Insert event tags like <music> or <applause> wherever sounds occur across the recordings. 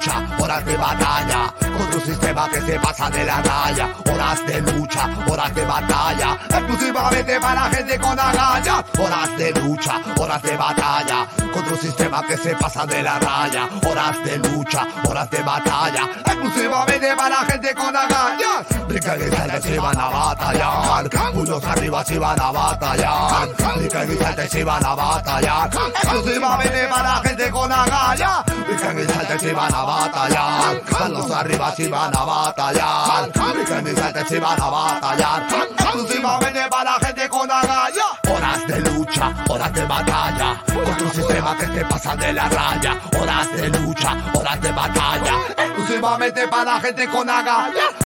lucha, horas de batalla, contra un sistema que se pasa de la raya, horas de lucha, horas de batalla, exclusivamente para gente con agallas, horas de lucha, horas de batalla, contra un sistema que se pasa de la raya, horas de lucha, horas de batalla, exclusivamente para gente con agallas, brincan y si van a batallar, puños arriba si van a batallar, brincan y si van a batallar, exclusivamente para gente con agallas, y saltan si van a batallar, manos arriba si van a batallar, y saltan si van a batallar, exclusivamente para gente con agallas, horas de lucha, horas de batalla, contra un sistema que se pasa de la raya, horas de lucha, horas de batalla, exclusivamente para gente con agallas.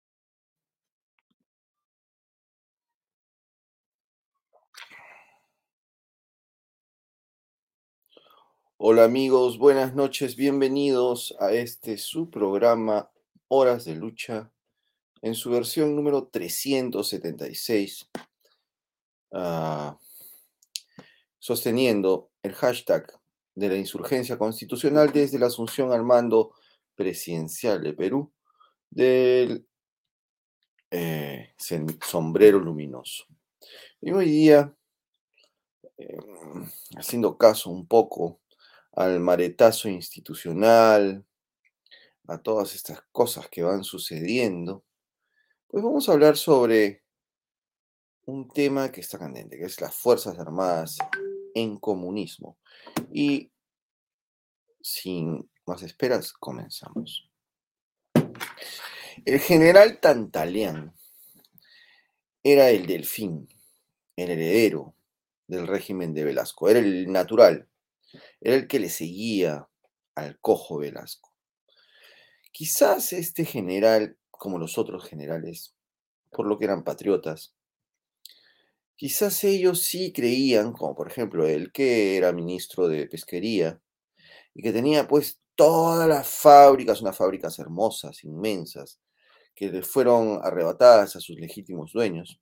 Hola amigos, buenas noches, bienvenidos a este su programa Horas de Lucha en su versión número 376, ah, sosteniendo el hashtag de la insurgencia constitucional desde la asunción al mando presidencial de Perú del eh, sombrero luminoso. Y hoy día, eh, haciendo caso un poco al maretazo institucional, a todas estas cosas que van sucediendo, pues vamos a hablar sobre un tema que está candente, que es las Fuerzas Armadas en comunismo. Y sin más esperas, comenzamos. El general Tantaleán era el delfín, el heredero del régimen de Velasco, era el natural, era el que le seguía al cojo Velasco. Quizás este general, como los otros generales, por lo que eran patriotas, quizás ellos sí creían, como por ejemplo él que era ministro de Pesquería y que tenía pues todas las fábricas, unas fábricas hermosas, inmensas, que le fueron arrebatadas a sus legítimos dueños,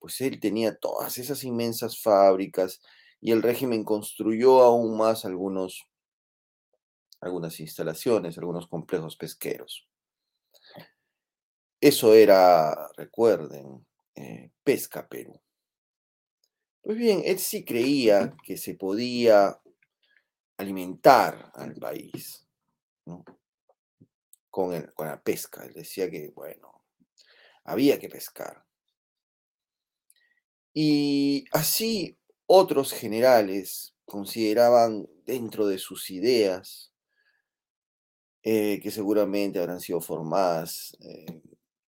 pues él tenía todas esas inmensas fábricas y el régimen construyó aún más algunos, algunas instalaciones, algunos complejos pesqueros. Eso era, recuerden, eh, Pesca Perú. Pues bien, él sí creía que se podía alimentar al país con, con la pesca. Él decía que, bueno, había que pescar. Y así otros generales consideraban dentro de sus ideas, eh, que seguramente habrán sido formadas eh,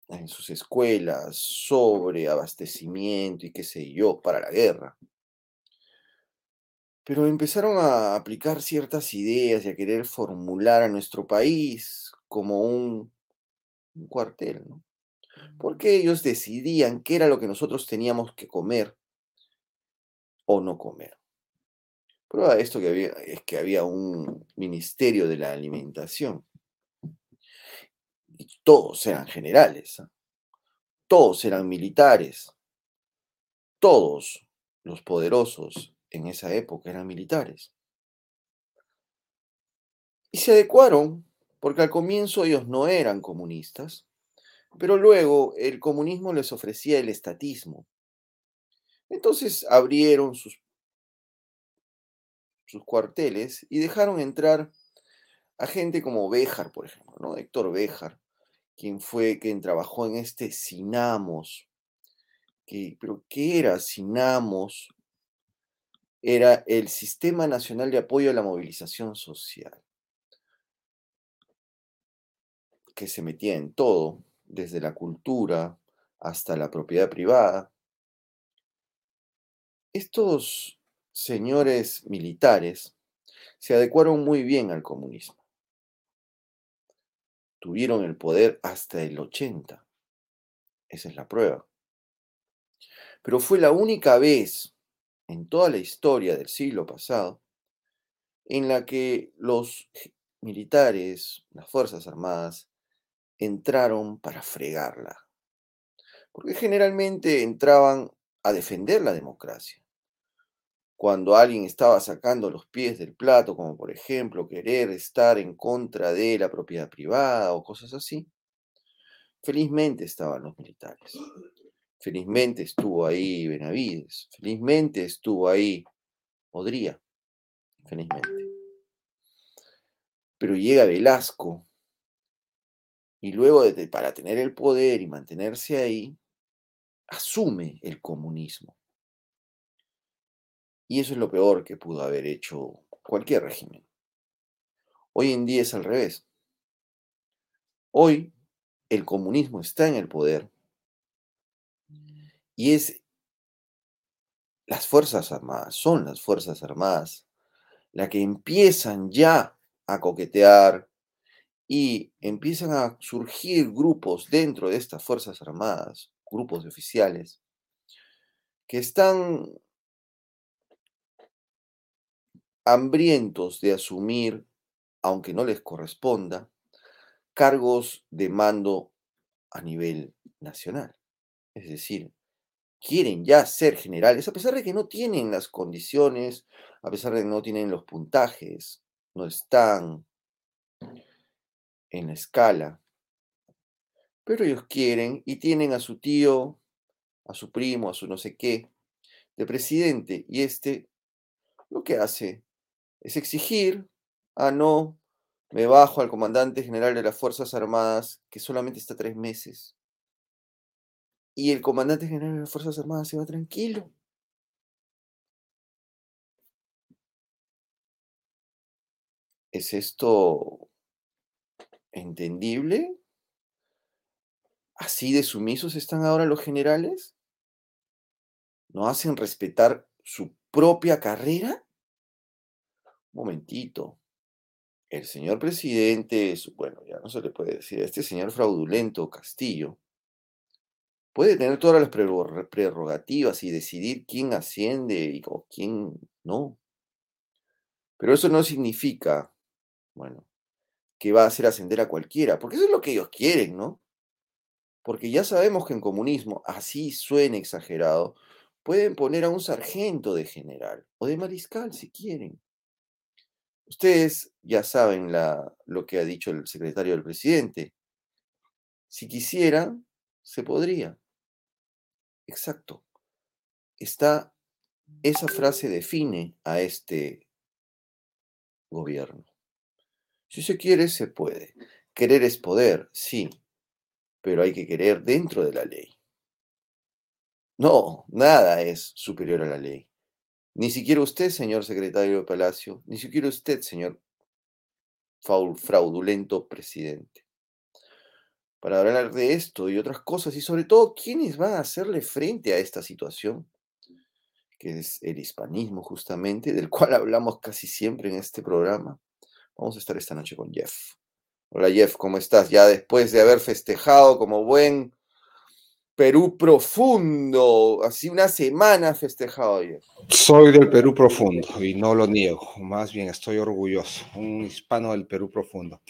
en sus escuelas sobre abastecimiento y qué sé yo, para la guerra. Pero empezaron a aplicar ciertas ideas y a querer formular a nuestro país como un, un cuartel, ¿no? Porque ellos decidían qué era lo que nosotros teníamos que comer o no comer. Prueba de esto que había, es que había un ministerio de la alimentación. Todos eran generales, ¿ah? todos eran militares, todos los poderosos en esa época eran militares. Y se adecuaron porque al comienzo ellos no eran comunistas, pero luego el comunismo les ofrecía el estatismo. Entonces abrieron sus, sus cuarteles y dejaron entrar a gente como Béjar, por ejemplo, ¿no? Héctor Béjar, quien fue quien trabajó en este Sinamos. Que, pero ¿qué era Sinamos? Era el Sistema Nacional de Apoyo a la Movilización Social, que se metía en todo, desde la cultura hasta la propiedad privada. Estos señores militares se adecuaron muy bien al comunismo. Tuvieron el poder hasta el 80. Esa es la prueba. Pero fue la única vez en toda la historia del siglo pasado en la que los militares, las Fuerzas Armadas, entraron para fregarla. Porque generalmente entraban a defender la democracia. Cuando alguien estaba sacando los pies del plato, como por ejemplo querer estar en contra de la propiedad privada o cosas así, felizmente estaban los militares. Felizmente estuvo ahí Benavides, felizmente estuvo ahí Podría, felizmente. Pero llega Velasco y luego de, para tener el poder y mantenerse ahí, asume el comunismo. Y eso es lo peor que pudo haber hecho cualquier régimen. Hoy en día es al revés. Hoy el comunismo está en el poder y es las Fuerzas Armadas, son las Fuerzas Armadas las que empiezan ya a coquetear y empiezan a surgir grupos dentro de estas Fuerzas Armadas, grupos de oficiales, que están hambrientos de asumir, aunque no les corresponda, cargos de mando a nivel nacional. Es decir, quieren ya ser generales, a pesar de que no tienen las condiciones, a pesar de que no tienen los puntajes, no están en la escala. Pero ellos quieren y tienen a su tío, a su primo, a su no sé qué, de presidente. Y este lo que hace es exigir, a no, me bajo al comandante general de las Fuerzas Armadas, que solamente está tres meses. Y el comandante general de las Fuerzas Armadas se va tranquilo. ¿Es esto entendible? ¿Así de sumisos están ahora los generales? ¿No hacen respetar su propia carrera? Momentito. El señor presidente, bueno, ya no se le puede decir, este señor fraudulento Castillo, puede tener todas las prerrogativas y decidir quién asciende y, o quién no. Pero eso no significa, bueno, que va a hacer ascender a cualquiera, porque eso es lo que ellos quieren, ¿no? Porque ya sabemos que en comunismo, así suena exagerado, pueden poner a un sargento de general o de mariscal si quieren. Ustedes ya saben lo que ha dicho el secretario del presidente. Si quisiera, se podría. Exacto. Está, esa frase define a este gobierno. Si se quiere, se puede. Querer es poder, sí, pero hay que querer dentro de la ley. No, nada es superior a la ley. Ni siquiera usted, señor secretario de Palacio, ni siquiera usted, señor fraudulento presidente. Para hablar de esto y otras cosas, y sobre todo, ¿quiénes van a hacerle frente a esta situación? Que es el hispanismo, justamente, del <laughs> cual hablamos casi siempre en este programa. Vamos a estar esta noche con Jeff. Hola Jeff, ¿cómo estás? Ya después de haber festejado como buen Perú profundo, así una semana festejado ayer. Soy del Perú profundo y no lo niego, más bien estoy orgulloso, un hispano del Perú profundo.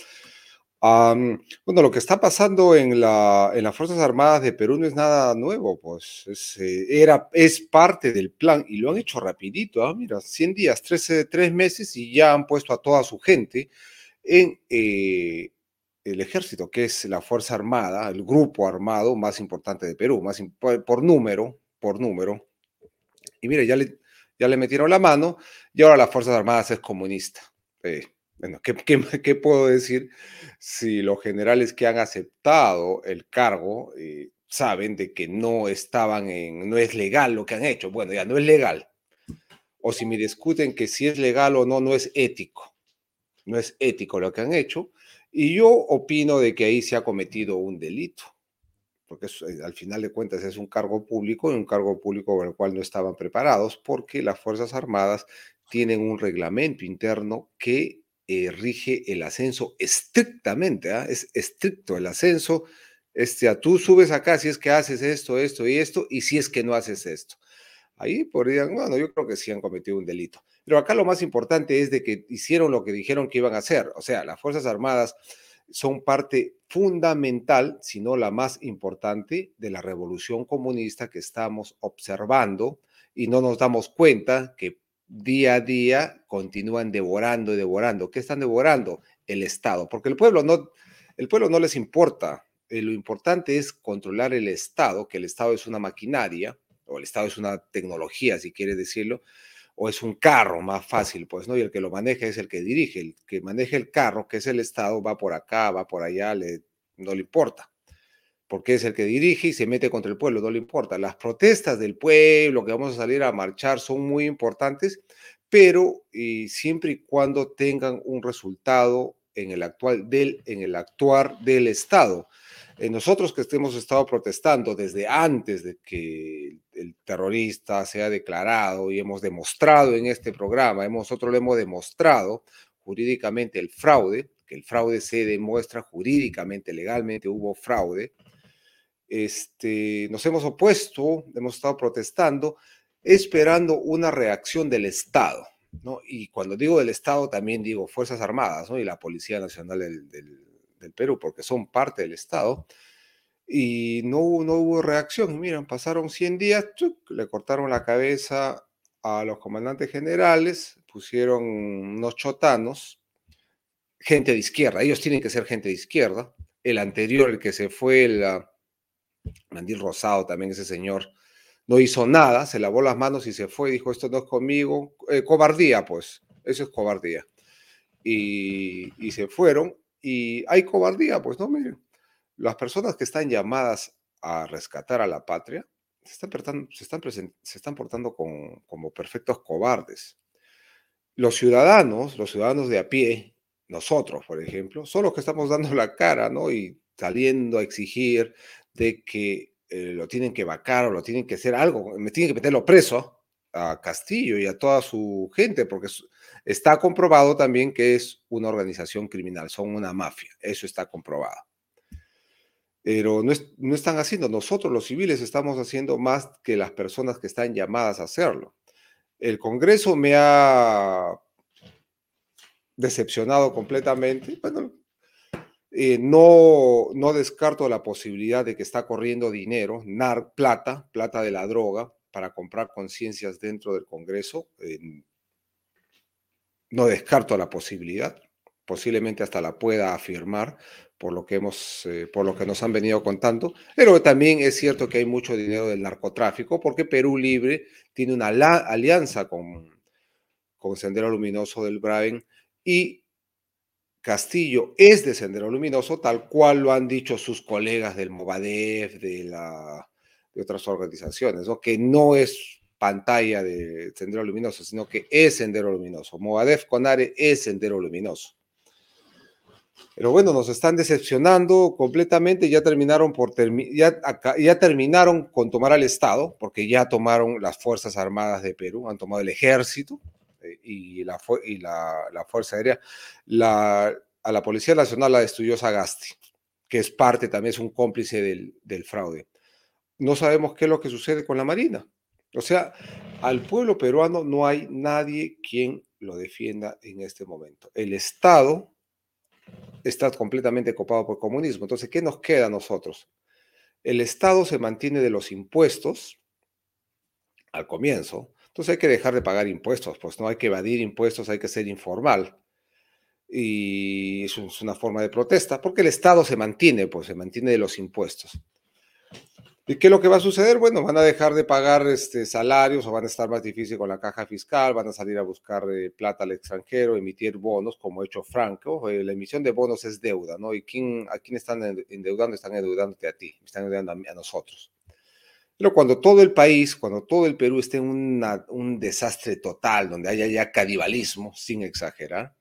bueno, lo que está pasando en, la, en las Fuerzas Armadas de Perú no es nada nuevo, pues es, eh, era, es parte del plan y lo han hecho rapidito, ¿ah? mira, 100 días, 13, 3 meses y ya han puesto a toda su gente en, eh, el ejército, que es la Fuerza Armada, el grupo armado más importante de Perú, más por número, por número. Y mire, ya le, ya le metieron la mano y ahora las Fuerzas Armadas es comunista. Eh, bueno, ¿qué, <laughs> qué, puedo decir si los generales que han aceptado el cargo eh, saben de que no estaban en, no es legal lo que han hecho? Bueno, ya no es legal. O si me discuten que si es legal o no, no es ético. No es ético lo que han hecho y yo opino de que ahí se ha cometido un delito, porque eh, al final de cuentas es un cargo público y un cargo público con el cual no estaban preparados, porque las Fuerzas Armadas tienen un reglamento interno que eh, rige el ascenso estrictamente, ¿ah? es estricto el ascenso. Este, a tú subes acá si es que haces esto, esto y esto, y si es que no haces esto. Ahí podrían, bueno, yo creo que sí han cometido un delito. Pero acá lo más importante es de que hicieron lo que dijeron que iban a hacer. O sea, las Fuerzas Armadas son parte fundamental, si no la más importante, de la revolución comunista que estamos observando y no nos damos cuenta que día a día continúan devorando y devorando. ¿Qué están devorando? El Estado, porque el pueblo no, el pueblo no les importa. Eh, lo importante es controlar el Estado, que el Estado es una maquinaria, o el Estado es una tecnología, si quiere decirlo, o es un carro más fácil, pues, ¿no? Y el que lo maneja es el que dirige, el que maneja el carro, que es el Estado, va por acá, va por allá, le, no le importa, porque es el que dirige y se mete contra el pueblo, no le importa. Las protestas del pueblo, que vamos a salir a marchar, son muy importantes, pero y siempre y cuando tengan un resultado en el, actual del, en el actuar del Estado. Eh, nosotros que hemos estado protestando desde antes de que el terrorista sea declarado y hemos demostrado en este programa, nosotros le hemos demostrado jurídicamente el fraude, que el fraude se demuestra jurídicamente, legalmente hubo fraude. Este, nos hemos opuesto, hemos estado protestando, esperando una reacción del Estado. ¿no? Y cuando digo del Estado, también digo Fuerzas Armadas ¿no? y la Policía Nacional del, del, Perú, porque son parte del Estado. Y no, no hubo reacción. Miren, pasaron 100 días, le cortaron la cabeza a los comandantes generales, pusieron unos chotanos, gente de izquierda. Ellos tienen que ser gente de izquierda. El anterior, el que se fue, el uh, Mandil Rosado, también ese señor, no hizo nada, se lavó las manos y se fue, dijo, esto no es conmigo, eh, cobardía, pues, eso es cobardía. Y, se fueron, y hay cobardía, pues, no, miren, las personas que están llamadas a rescatar a la patria se están, portando, se están, portando como perfectos cobardes. Los ciudadanos, los ciudadanos de a pie, nosotros, por ejemplo, son los que estamos dando la cara, ¿no? Y saliendo a exigir de que eh, lo tienen que vacar o lo tienen que hacer algo, me tienen que meterlo preso a Castillo y a toda su gente, porque está comprobado también que es una organización criminal, son una mafia, eso está comprobado. Pero no, están haciendo, nosotros los civiles estamos haciendo más que las personas que están llamadas a hacerlo. El Congreso me ha decepcionado completamente. Bueno, eh, no, no descarto la posibilidad de que está corriendo dinero, nar, plata, plata de la droga, para comprar conciencias dentro del Congreso. no descarto la posibilidad, posiblemente hasta la pueda afirmar por lo que hemos, eh, por lo que nos han venido contando. Pero también es cierto que hay mucho dinero del narcotráfico, porque Perú Libre tiene una alianza con, con Sendero Luminoso del Braven y Castillo es de Sendero Luminoso, tal cual lo han dicho sus colegas del Movadef, de, la, de otras organizaciones, ¿no? que no es pantalla de Sendero Luminoso, sino que es Sendero Luminoso. Movadef Conare es Sendero Luminoso. Pero bueno, nos están decepcionando completamente, ya terminaron por ya, ya terminaron con tomar al Estado, porque ya tomaron las Fuerzas Armadas de Perú, han tomado el ejército, y, la, y la, Fuerza Aérea, la, a la Policía Nacional la destruyó Sagasti, que es parte, también es un cómplice del, del fraude. No sabemos qué es lo que sucede con la Marina. O sea, al pueblo peruano no hay nadie quien lo defienda en este momento. El Estado está completamente copado por comunismo. Entonces, ¿qué nos queda a nosotros? El Estado se mantiene de los impuestos al comienzo, entonces hay que dejar de pagar impuestos, pues no hay que evadir impuestos, hay que ser informal. Y es una forma de protesta, porque el Estado se mantiene, pues se mantiene de los impuestos. ¿Y qué es lo que va a suceder? Bueno, van a dejar de pagar este, salarios o van a estar más difícil con la caja fiscal, van a salir a buscar eh, plata al extranjero, emitir bonos, como ha hecho Franco. Eh, la emisión de bonos es deuda, ¿no? ¿Y quién, a quién están endeudando? Están endeudándote a ti, están endeudando a nosotros. Pero cuando todo el país, cuando todo el Perú esté en un desastre total, donde haya ya canibalismo, sin exagerar,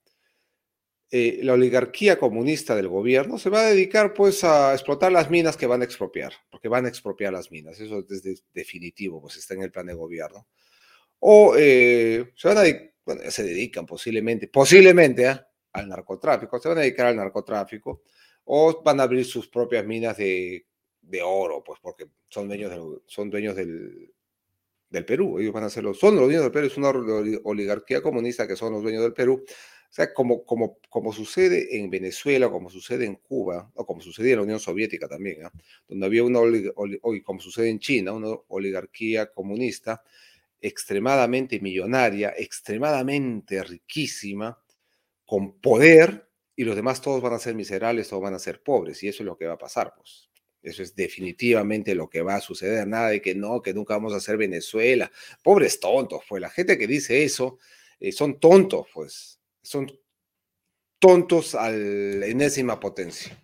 eh, la oligarquía comunista del gobierno se va a dedicar pues a explotar las minas que van a expropiar, porque van a expropiar las minas, eso es definitivo, pues está en el plan de gobierno. O eh, se van a, bueno, se dedican posiblemente, posiblemente ¿ah? al narcotráfico, se van a dedicar al narcotráfico, o van a abrir sus propias minas de de oro, pues porque son dueños, son dueños del, del Perú, ellos van a ser los, son los dueños del Perú, es una oligarquía comunista que son los dueños del Perú. O sea, como, como, como sucede en Venezuela, como sucede en Cuba, o como sucedía en la Unión Soviética también, donde había una, como sucede en China, una oligarquía comunista, extremadamente millonaria, extremadamente riquísima, con poder, y los demás todos van a ser miserables, todos van a ser pobres, y eso es lo que va a pasar, pues. Eso es definitivamente lo que va a suceder. Nada de que no, que nunca vamos a ser Venezuela. Pobres tontos, pues. La gente que dice eso eh, son tontos, pues. Son tontos a la enésima potencia.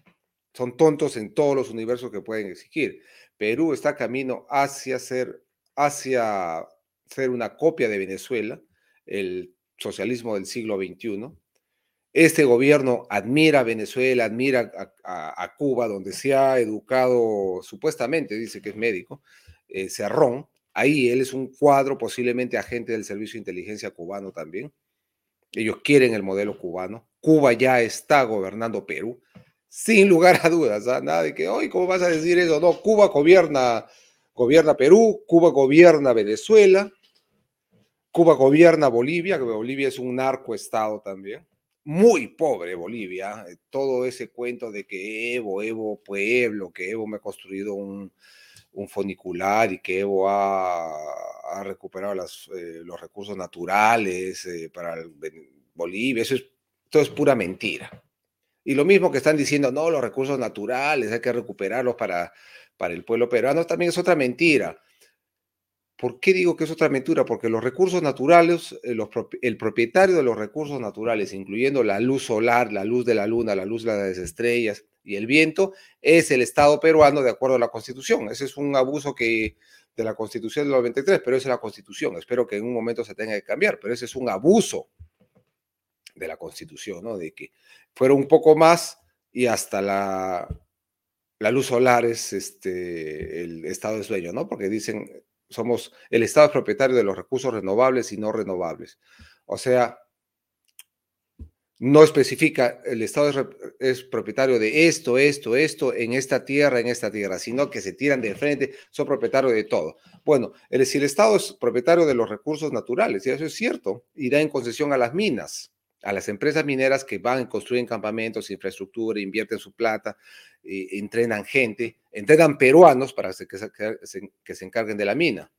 Son tontos en todos los universos que pueden existir. Perú está camino hacia ser, hacia ser una copia de Venezuela, el socialismo del siglo XXI. Este gobierno admira a Venezuela, admira a, Cuba, donde se ha educado, supuestamente dice que es médico, eh, Cerrón. Ahí él es un cuadro, posiblemente agente del Servicio de Inteligencia cubano también. Ellos quieren el modelo cubano. Cuba ya está gobernando Perú, sin lugar a dudas. ¿ah? Nada de que, hoy, ¿cómo vas a decir eso? No, Cuba gobierna, gobierna Perú, Cuba gobierna Venezuela, Cuba gobierna Bolivia, que Bolivia es un narcoestado también muy pobre Bolivia, eh, todo ese cuento de que Evo, Evo pueblo, que Evo me ha construido un, un funicular y que Evo ha, ha recuperado eh, los recursos naturales eh, para Bolivia, eso es, todo es pura mentira. Y lo mismo que están diciendo, no, los recursos naturales hay que recuperarlos para, para el pueblo peruano, también es otra mentira. ¿Por qué digo que es otra aventura? Porque los recursos naturales, eh, el propietario de los recursos naturales, incluyendo la luz solar, la luz de la luna, la luz de las estrellas y el viento, es el Estado peruano de acuerdo a la Constitución. Ese es un abuso que de la Constitución del 93, pero es la Constitución. Espero que en un momento se tenga que cambiar, pero ese es un abuso de la Constitución, ¿no? De que fuera un poco más y hasta la, la luz solar es este, el Estado es dueño, ¿no? Porque dicen somos, el Estado es propietario de los recursos renovables y no renovables. O sea, no especifica, el Estado es, propietario de esto, esto, esto, en esta tierra, en esta tierra, sino que se tiran de frente, son propietarios de todo. Bueno, el, si el Estado es propietario de los recursos naturales, y eso es cierto, y da en concesión a las minas, a las empresas mineras que van, construyen campamentos, infraestructura, invierten su plata, eh, entrenan gente, entrenan peruanos para que se, encarguen de la mina.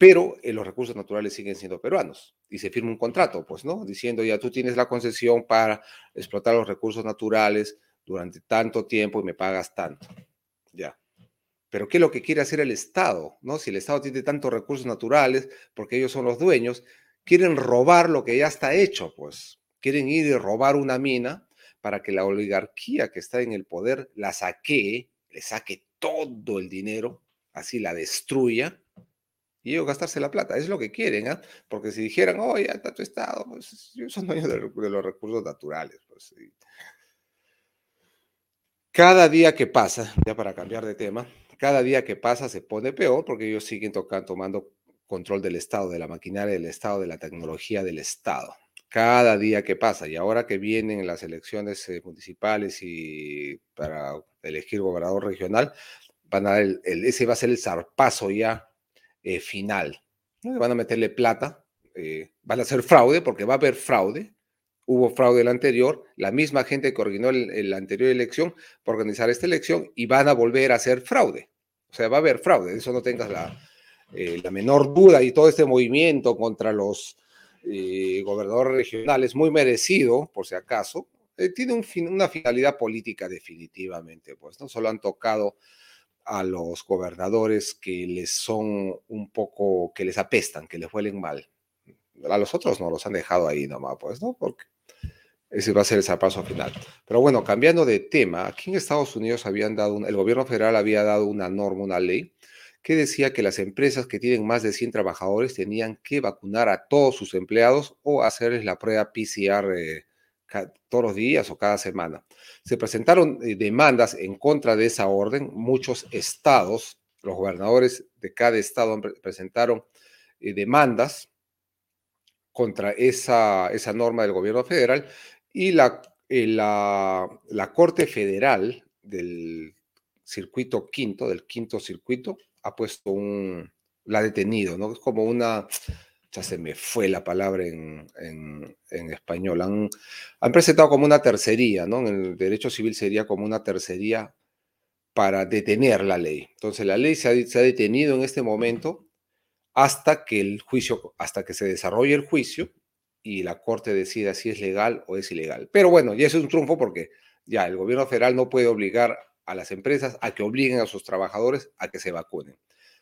Pero eh, los recursos naturales siguen siendo peruanos y se firma un contrato, pues, ¿no? Diciendo ya tú tienes la concesión para explotar los recursos naturales durante tanto tiempo y me pagas tanto. Ya. Pero ¿qué es lo que quiere hacer el Estado? ¿no? Si el Estado tiene tantos recursos naturales, porque ellos son los dueños, quieren robar lo que ya está hecho, pues. Quieren ir y robar una mina para que la oligarquía que está en el poder la saque, le saque todo el dinero, así la destruya, y ellos gastarse la plata. Es lo que quieren, ¿ah? Porque si dijeran, oh, ya está tu Estado, pues son dueños de, los recursos naturales. Pues, Cada día que pasa, ya para cambiar de tema, cada día que pasa se pone peor porque ellos siguen tocando, tomando control del Estado, de la maquinaria del Estado, de la tecnología del Estado. Cada día que pasa, y ahora que vienen las elecciones eh, municipales y para elegir gobernador regional, van a el, ese va a ser el zarpazo ya eh, final. Van a meterle plata, eh, van a hacer fraude, porque va a haber fraude. Hubo fraude el anterior, la misma gente que organizó la anterior elección por organizar esta elección y van a volver a hacer fraude. O sea, va a haber fraude, eso no tengas la, eh, la menor duda y todo este movimiento contra los eh, gobernadores regionales, muy merecido, por si acaso, tiene un una finalidad política definitivamente, pues no solo han tocado a los gobernadores que les son un poco, que les apestan, que les huelen mal. A los otros no los han dejado ahí nomás, pues, ¿no? Porque ese va a ser el paso final. Pero bueno, cambiando de tema, aquí en Estados Unidos habían dado, el gobierno federal había dado una norma, una ley, que decía que las empresas que tienen más de 100 trabajadores tenían que vacunar a todos sus empleados o hacerles la prueba PCR eh, todos los días o cada semana. Se presentaron eh, demandas en contra de esa orden. Muchos estados, los gobernadores de cada estado presentaron eh, demandas contra esa, esa norma del gobierno federal y la, la, la Corte Federal del circuito quinto, del quinto circuito, ha puesto un, la ha detenido, ¿no? Es como una, ya se me fue la palabra en, en, español, han, presentado como una tercería, ¿no? En el derecho civil sería como una tercería para detener la ley. Entonces la ley se ha, se ha detenido en este momento hasta que el juicio, hasta que se desarrolle el juicio y la Corte decida si es legal o es ilegal. Pero bueno, ya eso es un triunfo porque ya el gobierno federal no puede obligar a las empresas a que obliguen a sus trabajadores a que se vacunen.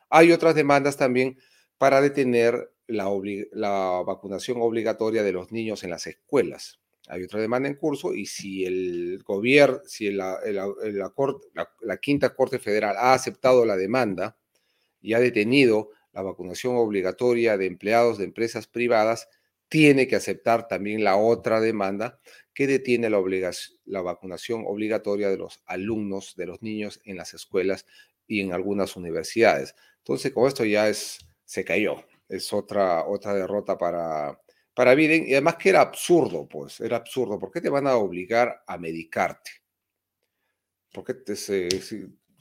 Hay otras demandas también para detener la, vacunación obligatoria de los niños en las escuelas. Hay otra demanda en curso y si el gobierno, si la, quinta Corte Federal ha aceptado la demanda y ha detenido la vacunación obligatoria de empleados de empresas privadas, tiene que aceptar también la otra demanda que detiene la, la vacunación obligatoria de los alumnos, de los niños en las escuelas y en algunas universidades. Entonces, con esto ya se cayó. Es otra, otra derrota para, para Biden y además que era absurdo, pues, era absurdo. ¿Por qué te van a obligar a medicarte? ¿Por qué te, se,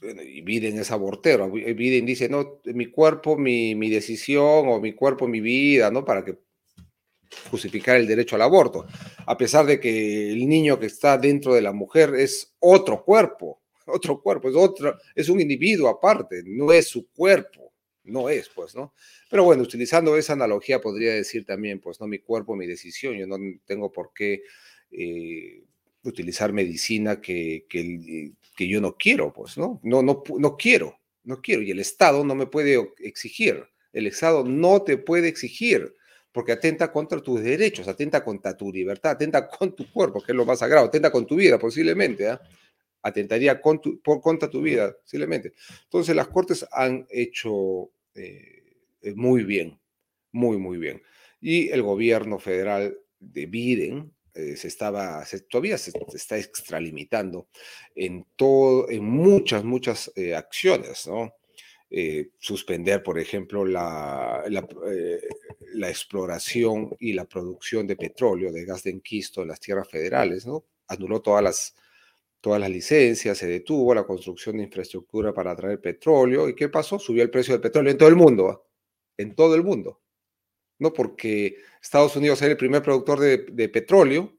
Biden es abortero? Biden dice, no, mi cuerpo, mi, mi decisión, o mi cuerpo, mi vida, ¿no? Para que justificar el derecho al aborto, a pesar de que el niño que está dentro de la mujer es otro cuerpo, <laughs> otro cuerpo, es otro, es un individuo aparte, no es su cuerpo, no es, pues, ¿no? Pero bueno, utilizando esa analogía podría decir también, pues, no, mi cuerpo, mi decisión, yo no tengo por qué eh, utilizar medicina que, que, que, yo no quiero, pues, ¿no? No, no, no quiero, no quiero, y el Estado no me puede exigir, el Estado no te puede exigir porque atenta contra tus derechos, atenta contra tu libertad, atenta <laughs> con tu cuerpo, que es lo más sagrado, atenta con tu vida posiblemente, ¿ah? Atentaría por, contra tu vida posiblemente. Entonces las Cortes han hecho eh, muy bien, muy, muy bien. Y el gobierno federal de Biden eh, se estaba, todavía se, está extralimitando en, todo, en muchas, muchas eh, acciones, ¿no? Suspender, por ejemplo, la, eh, la, exploración y la producción de petróleo, de gas de enquisto en las tierras federales, ¿no? Anuló todas las, todas las licencias, se detuvo la construcción de infraestructura para traer petróleo. ¿Y qué pasó? Subió el precio del petróleo en todo el mundo, en todo el mundo. ¿No? Porque Estados Unidos era el primer productor de, petróleo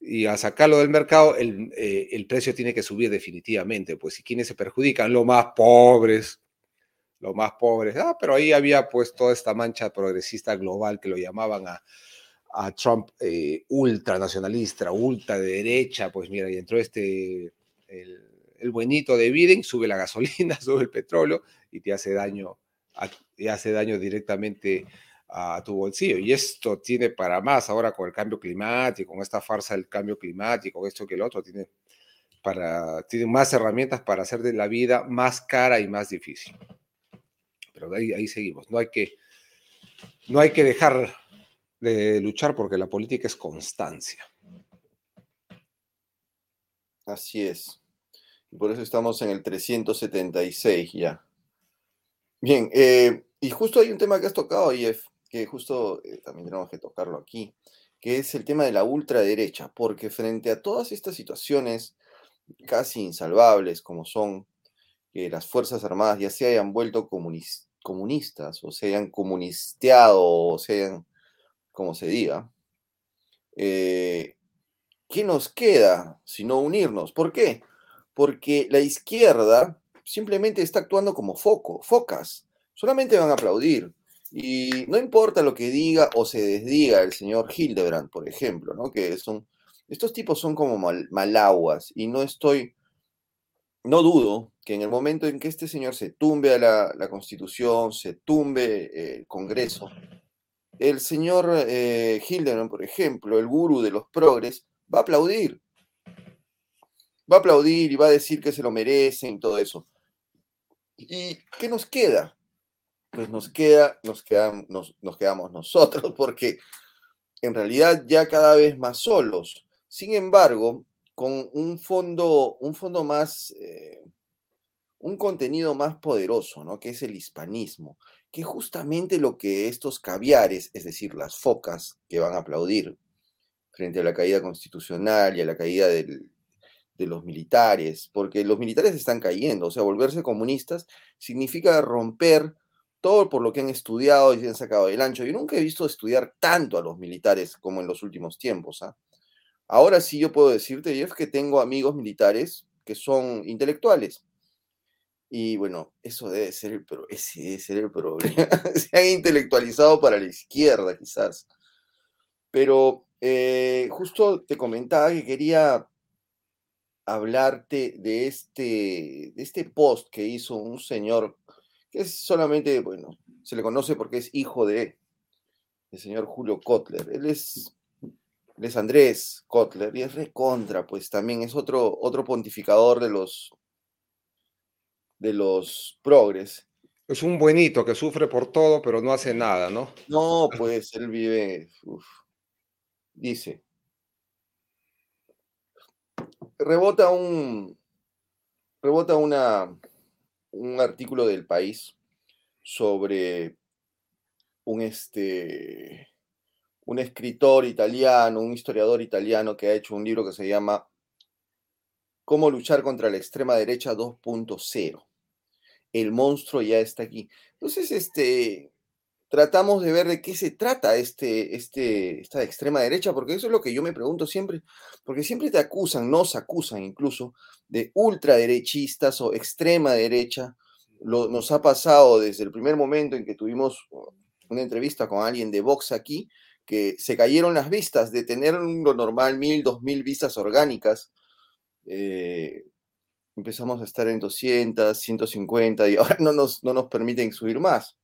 y a sacarlo del mercado, el, eh, el, precio tiene que subir definitivamente. Pues, ¿y quiénes se perjudican? Los más pobres, los más pobres. Ah, pero ahí había pues toda esta mancha progresista global que lo llamaban a, a Trump eh, ultranacionalista, ultra de derecha, pues mira, y entró este, el, buenito de Biden, sube la <laughs> gasolina, sube el petróleo y te hace daño, hace daño directamente a tu bolsillo. Y esto tiene para más ahora con el cambio climático, con esta farsa del cambio climático, esto que el otro, tiene, para, tiene más herramientas para hacer de la vida más cara y más difícil pero ahí, ahí seguimos. No hay, que, no hay que dejar de luchar porque la política es constancia. Así es. Por eso estamos en el 376 ya. Bien, eh, y justo hay un tema que has tocado, Jeff, que justo eh, también tenemos que tocarlo aquí, que es el tema de la ultraderecha, porque frente a todas estas situaciones casi insalvables como son que las Fuerzas Armadas ya se hayan vuelto comunistas, o se hayan comunisteado, o se hayan, como se diga, eh, ¿qué nos queda sino unirnos? ¿Por qué? Porque la izquierda simplemente está actuando como foco, focas, solamente van a aplaudir. Y no importa lo que diga o se desdiga el señor Hildebrand, por ejemplo, ¿no? Que estos tipos son como malaguas y no estoy no dudo que en el momento en que este señor se tumbe a la, constitución, se tumbe eh, el Congreso, el señor eh, por ejemplo, el gurú de los progres, va a aplaudir. Va a aplaudir y va a decir que se lo merecen y todo eso. ¿Y qué nos queda? Pues nos, queda, nos, nos, nos quedamos nosotros, <laughs> porque en realidad ya cada vez más solos. Sin embargo, con un fondo, un fondo más, eh, un contenido más poderoso, ¿no? Que es el hispanismo, que justamente lo que estos caviares, es decir, las focas que van a aplaudir frente a la caída constitucional y a la caída de los militares, porque los militares están cayendo, o sea, volverse comunistas significa romper todo por lo que han estudiado y se han sacado del ancho. Yo nunca he visto estudiar tanto a los militares como en los últimos tiempos, ¿ah? Ahora sí yo puedo decirte, Jeff, que tengo amigos militares que son intelectuales. Y bueno, eso debe ser el, pro- ese debe ser el problema. <laughs> Se han intelectualizado para la izquierda, quizás. Pero eh, justo te comentaba que quería hablarte de este, de este post que hizo un señor que es solamente, bueno, se le conoce porque es hijo de el señor Julio Kotler. Él es, él es Andrés Kotler y es recontra, pues también es otro, otro pontificador de los, de los progres. Es un buenito que sufre por todo, pero no hace nada, ¿no? No, <laughs> pues él vive, uf, dice, rebota un, rebota una, un artículo del país sobre un, este, un escritor italiano, un historiador italiano que ha hecho un libro que se llama Cómo luchar contra la extrema derecha 2.0. El monstruo ya está aquí. Entonces, este, tratamos de ver de qué se trata este, este, esta extrema derecha, porque eso es lo que yo me pregunto siempre, porque siempre te acusan, nos acusan incluso de ultraderechistas o extrema derecha. Lo, nos ha pasado desde el primer momento en que tuvimos una entrevista con alguien de Vox aquí, que se cayeron las vistas de tener lo normal mil, dos mil vistas orgánicas. Eh, empezamos a estar en 200, 150 y ahora <laughs> no nos, no nos permiten subir más.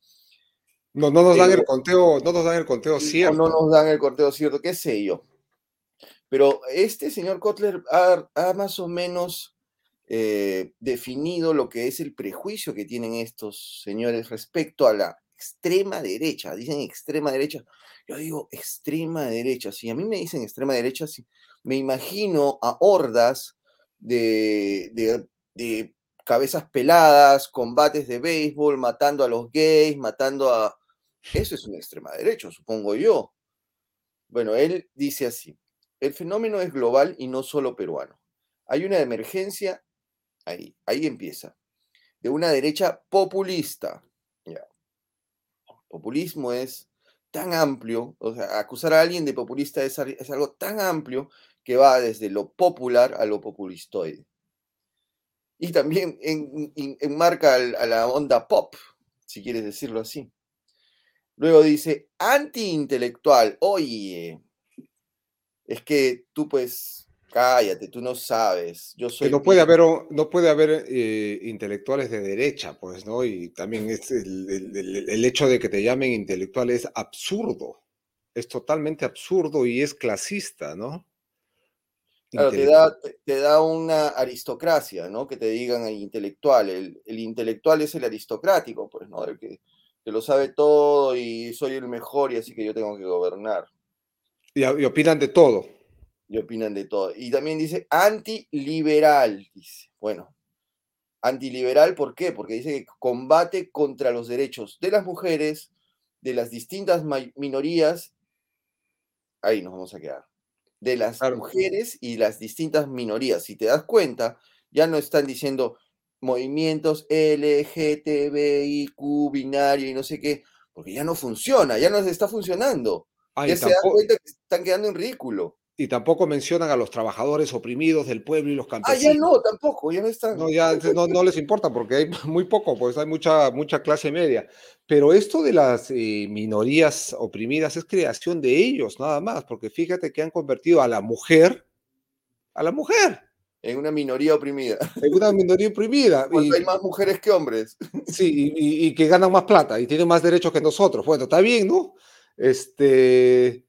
No, no nos dan el conteo, no nos dan el conteo cierto. no nos dan el corteo cierto, qué sé yo. Pero este señor Kotler ha, ha más o menos eh, definido lo que es el prejuicio que tienen estos señores respecto a la extrema derecha. Dicen extrema derecha. Yo digo extrema derecha. Si a mí me dicen extrema derecha, sí, me imagino a hordas de, de- cabezas peladas, combates de béisbol, matando a los gays, matando a... Eso es una extrema derecha, supongo yo. Bueno, él dice así, el fenómeno es global y no solo peruano. Hay una emergencia, ahí, ahí empieza, de una derecha populista. Ya. Populismo es tan amplio, o sea, acusar a alguien de populista es, es algo tan amplio que va desde lo popular a lo populistoide. Y también en- en- enmarca al- a la onda pop, si quieres decirlo así. Luego dice, antiintelectual. Oye, es que tú pues, cállate, tú no sabes. Yo soy... Que no puede bien". haber, no puede haber eh, intelectuales de derecha, pues, ¿no? Y también es el- el hecho de que te llamen intelectual es absurdo. Es totalmente absurdo y es clasista, ¿no? Claro, te da, te, te da una aristocracia, ¿no? Que te digan el intelectual. El, el intelectual es el aristocrático, pues, ¿no? El que, que lo sabe todo y soy el mejor y así que yo tengo que gobernar. Y, y opinan de todo. Y opinan de todo. Y también dice antiliberal, dice. Bueno, antiliberal, ¿por qué? Porque dice que combate contra los derechos de las mujeres, de las distintas minorías. Ahí nos vamos a quedar. De las Claro. mujeres y las distintas minorías. Si te das cuenta, ya no están diciendo movimientos LGTBIQ, binario y no sé qué, porque ya no funciona, ya no está funcionando. Ya se dan cuenta que están quedando en ridículo. Y tampoco mencionan a los trabajadores oprimidos del pueblo y los Ah, campesinos. ya no, tampoco, ya no están. No, ya no, no les importa porque hay <laughs> muy poco, pues hay mucha, mucha clase media. Pero esto de las eh, minorías oprimidas es creación de ellos, nada más, porque fíjate que han convertido a la mujer, a la mujer, En una minoría oprimida. en una minoría oprimida. <laughs> Y, Cuando hay más mujeres que hombres. sí, y, y- y que ganan más plata y tienen más derechos que nosotros. Bueno, está bien, ¿no? Este,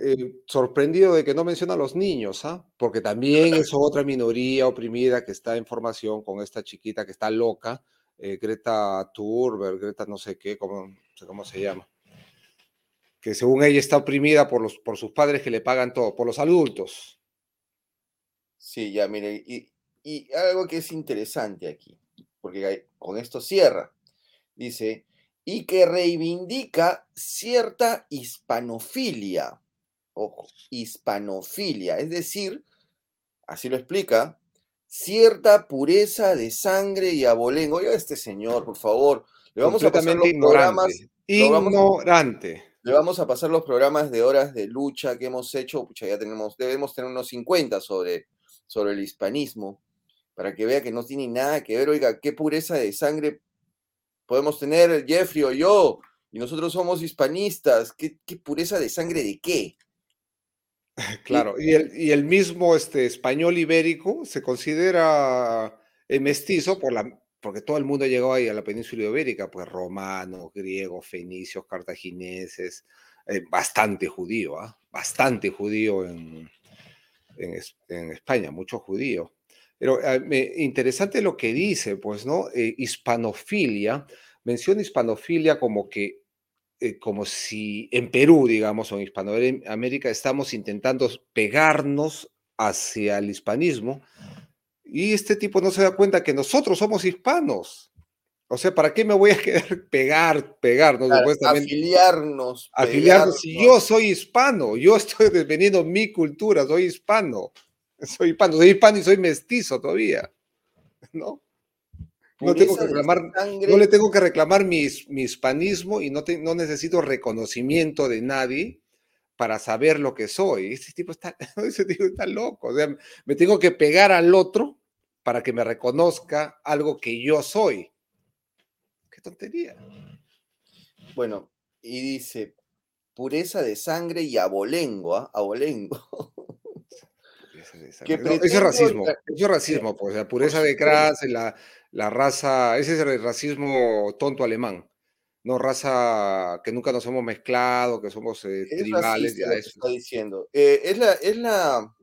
eh, sorprendido de que no menciona a los niños, ¿ah? Porque también es otra minoría oprimida que está en formación con esta chiquita que está loca, eh, Greta Thunberg, Greta no sé qué, cómo, no sé cómo se llama. Que según ella está oprimida por, los, por sus padres que le pagan todo, por los adultos. Sí, ya, mire, y, algo que es interesante aquí, porque con esto cierra, dice, y que reivindica cierta hispanofilia, ojo, hispanofilia, es decir, así lo explica, cierta pureza de sangre y abolengo. Oiga, este señor, por favor, le vamos a pasar los programas, ignorante. vamos le vamos a pasar los programas de horas de lucha que hemos hecho, pucha, ya tenemos, debemos tener unos 50 sobre, sobre el hispanismo, para que vea que no tiene nada que ver, oiga, qué pureza de sangre podemos tener Jeffrey o yo, y nosotros somos hispanistas, qué, pureza de sangre de qué. <laughs> Claro, y el, y el mismo este, español ibérico se considera eh, mestizo por la, porque todo el mundo llegó ahí a la península ibérica, pues romanos, griegos, fenicios, cartagineses, eh, bastante judío, ¿ah? bastante judío en, en, España, mucho judío. Pero ah, interesante lo que dice, pues, ¿no? Eh, hispanofilia, menciona hispanofilia como que, eh, como si en Perú, digamos, o en Hispanoamérica, estamos intentando pegarnos hacia el hispanismo, y este tipo no se da cuenta que nosotros somos hispanos. O sea, ¿para qué me voy a <laughs> querer pegar, pegarnos? afiliarnos. Afiliarnos. Si yo soy hispano, yo <laughs> estoy defendiendo mi cultura, soy hispano. Soy hispano, soy hispano y soy mestizo todavía. ¿No? No, tengo que reclamar, no le tengo que reclamar mi, mi hispanismo y no, no necesito reconocimiento de nadie para saber lo que soy. Ese tipo está, <laughs> ese tipo está loco. O sea, me tengo que pegar al otro para que me reconozca algo que yo soy. Qué tontería. Bueno, y dice, pureza de sangre y abolengo, ¿ah? abolengo. <laughs> eso es racismo, eso es racismo, pues, la pureza de clase, la, la raza, ese es el racismo tonto alemán no raza que nunca nos hemos mezclado, que somos eh, tribales. Ya eso. Está diciendo. Eh, es, la, es, la,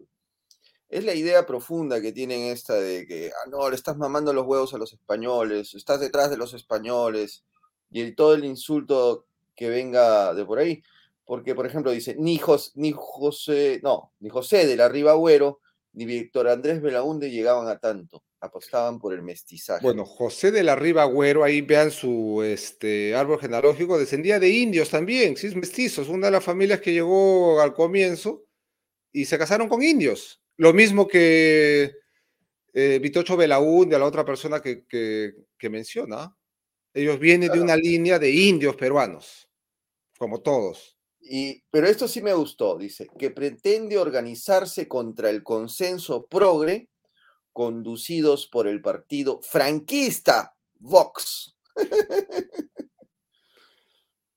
es la idea profunda que tienen esta de que, ah, no, le estás mamando los huevos a los españoles, estás detrás de los españoles, y el, todo el insulto que venga de por ahí. Porque, por ejemplo, dice, ni, ni José, no, ni José de la Ribagüero, ni Víctor Andrés Belaunde llegaban a tanto apostaban por el mestizaje. Bueno, José de la Riva Agüero, ahí vean su este, árbol genealógico, descendía de indios también, sí, es mestizo, es una de las familias que llegó al comienzo y se casaron con indios. Lo mismo que eh, Vitocho Belaúnde, a la otra persona que, que, menciona. Ellos vienen de una línea de indios peruanos, como todos. Y, pero esto sí me gustó, dice, que pretende organizarse contra el consenso progre conducidos por el partido franquista Vox. <laughs>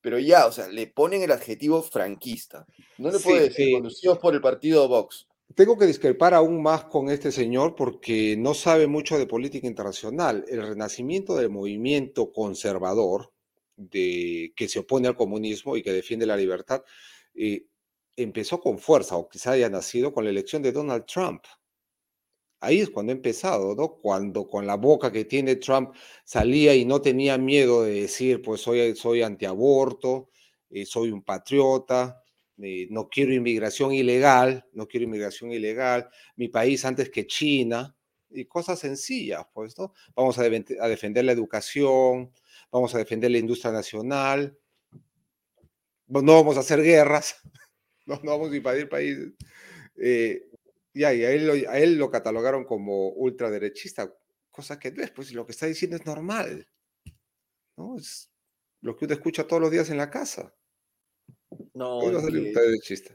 Pero ya, o sea, le ponen el adjetivo franquista. No le puede decir conducidos por el partido Vox. Tengo que discrepar aún más con este señor porque no sabe mucho de política internacional. El renacimiento del movimiento conservador de, que se opone al comunismo y que defiende la libertad eh, empezó con fuerza, o quizá haya nacido con la elección de Donald Trump. Ahí es cuando ha empezado, ¿no? Cuando con la boca que tiene Trump salía y no tenía miedo de decir, pues soy, soy antiaborto, eh, soy un patriota, eh, no quiero inmigración ilegal, no quiero inmigración ilegal, mi país antes que China, y cosas sencillas, pues, ¿no? Vamos a, a defender la educación, vamos a defender la industria nacional, no vamos a hacer guerras, <laughs> no, no vamos a invadir países. Eh, y a él, lo, a él lo catalogaron como ultraderechista, cosa que después pues lo que está diciendo es normal. ¿no? Es lo que uno escucha todos los días en la casa. No, no es ultraderechista.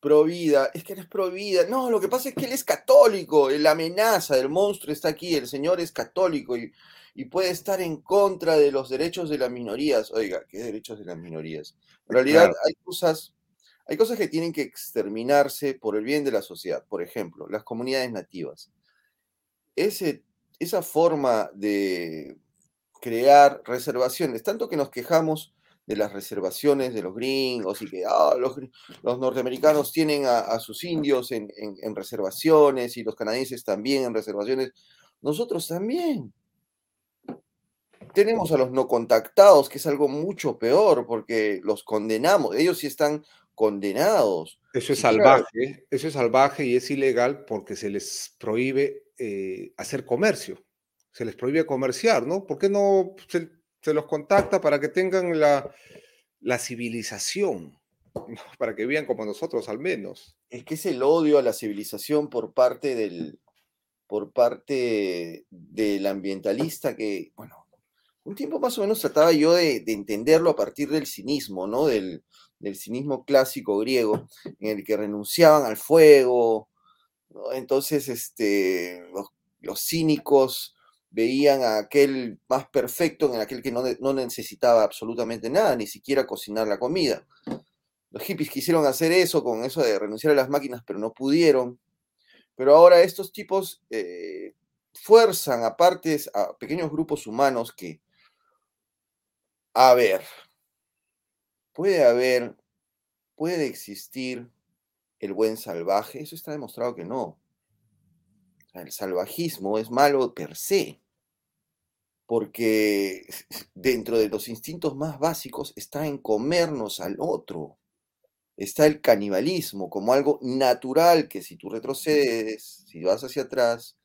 Provida, es que él es provida. No, lo que pasa es que él es católico. La amenaza del monstruo está aquí. El señor es católico y, y puede estar en contra de los derechos de las minorías. Oiga, ¿qué derechos de las minorías? En realidad hay cosas hay cosas que tienen que exterminarse por el bien de la sociedad. Por ejemplo, las comunidades nativas. Ese, esa forma de crear reservaciones, tanto que nos quejamos de las reservaciones de los gringos y que ah, los, norteamericanos tienen a, sus indios en, en, reservaciones y los canadienses también en reservaciones, nosotros también. Tenemos a los no contactados, que es algo mucho peor porque los condenamos. Ellos sí están condenados. Eso es salvaje, eso es salvaje y es ilegal porque se les prohíbe eh, hacer comercio, se les prohíbe comerciar, ¿no? ¿Por qué no se, los contacta para que tengan la, la civilización? <laughs> Para que vivan como nosotros al menos. Es que es el odio a la civilización por parte del, por parte del ambientalista que, bueno, un tiempo más o menos trataba yo de, de entenderlo a partir del cinismo, ¿no? Del, cinismo clásico griego, en el que renunciaban al fuego. Entonces, este, los cínicos veían a aquel más perfecto en aquel que no, no necesitaba absolutamente nada, ni siquiera cocinar la comida. Los hippies quisieron hacer eso con eso de renunciar a las máquinas, pero no pudieron. Pero ahora estos tipos eh, fuerzan a partes, a pequeños grupos humanos que, a ver, puede haber, puede existir el buen salvaje. Eso está demostrado que no. el salvajismo es malo per se, porque dentro de los instintos más básicos está en comernos al otro está el canibalismo como algo natural que si tú retrocedes, si vas hacia atrás,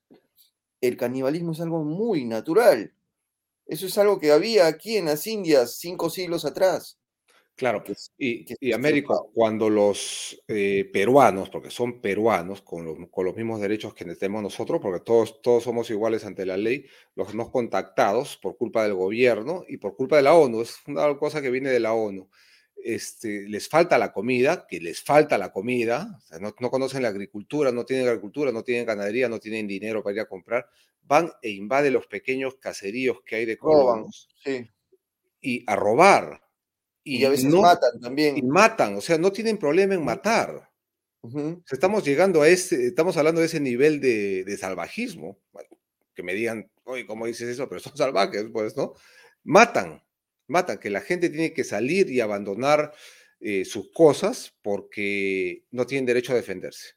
el canibalismo es algo muy natural. Eso es algo que había aquí en las Indias cinco siglos atrás. Claro, y, y Américo, cuando los eh, peruanos, porque son peruanos con los, con los, mismos derechos que tenemos nosotros, porque todos, todos somos iguales ante la ley, los no contactados por culpa del gobierno y por culpa de la ONU, es una cosa que viene de la ONU este, les falta la comida, que les falta la comida, no, conocen la agricultura, no tienen agricultura, no tienen ganadería, no tienen dinero para ir a comprar, van e invaden los pequeños caseríos que hay de colonos y a robar. Y, a veces matan también. Y matan, o sea, no tienen problema en matar. Estamos llegando a ese, estamos hablando de ese nivel de, salvajismo. que me digan, oye, ¿cómo dices eso? Pero son salvajes, pues, ¿no? Matan, mata, que la gente tiene que salir y abandonar eh, sus cosas porque no tienen derecho a defenderse.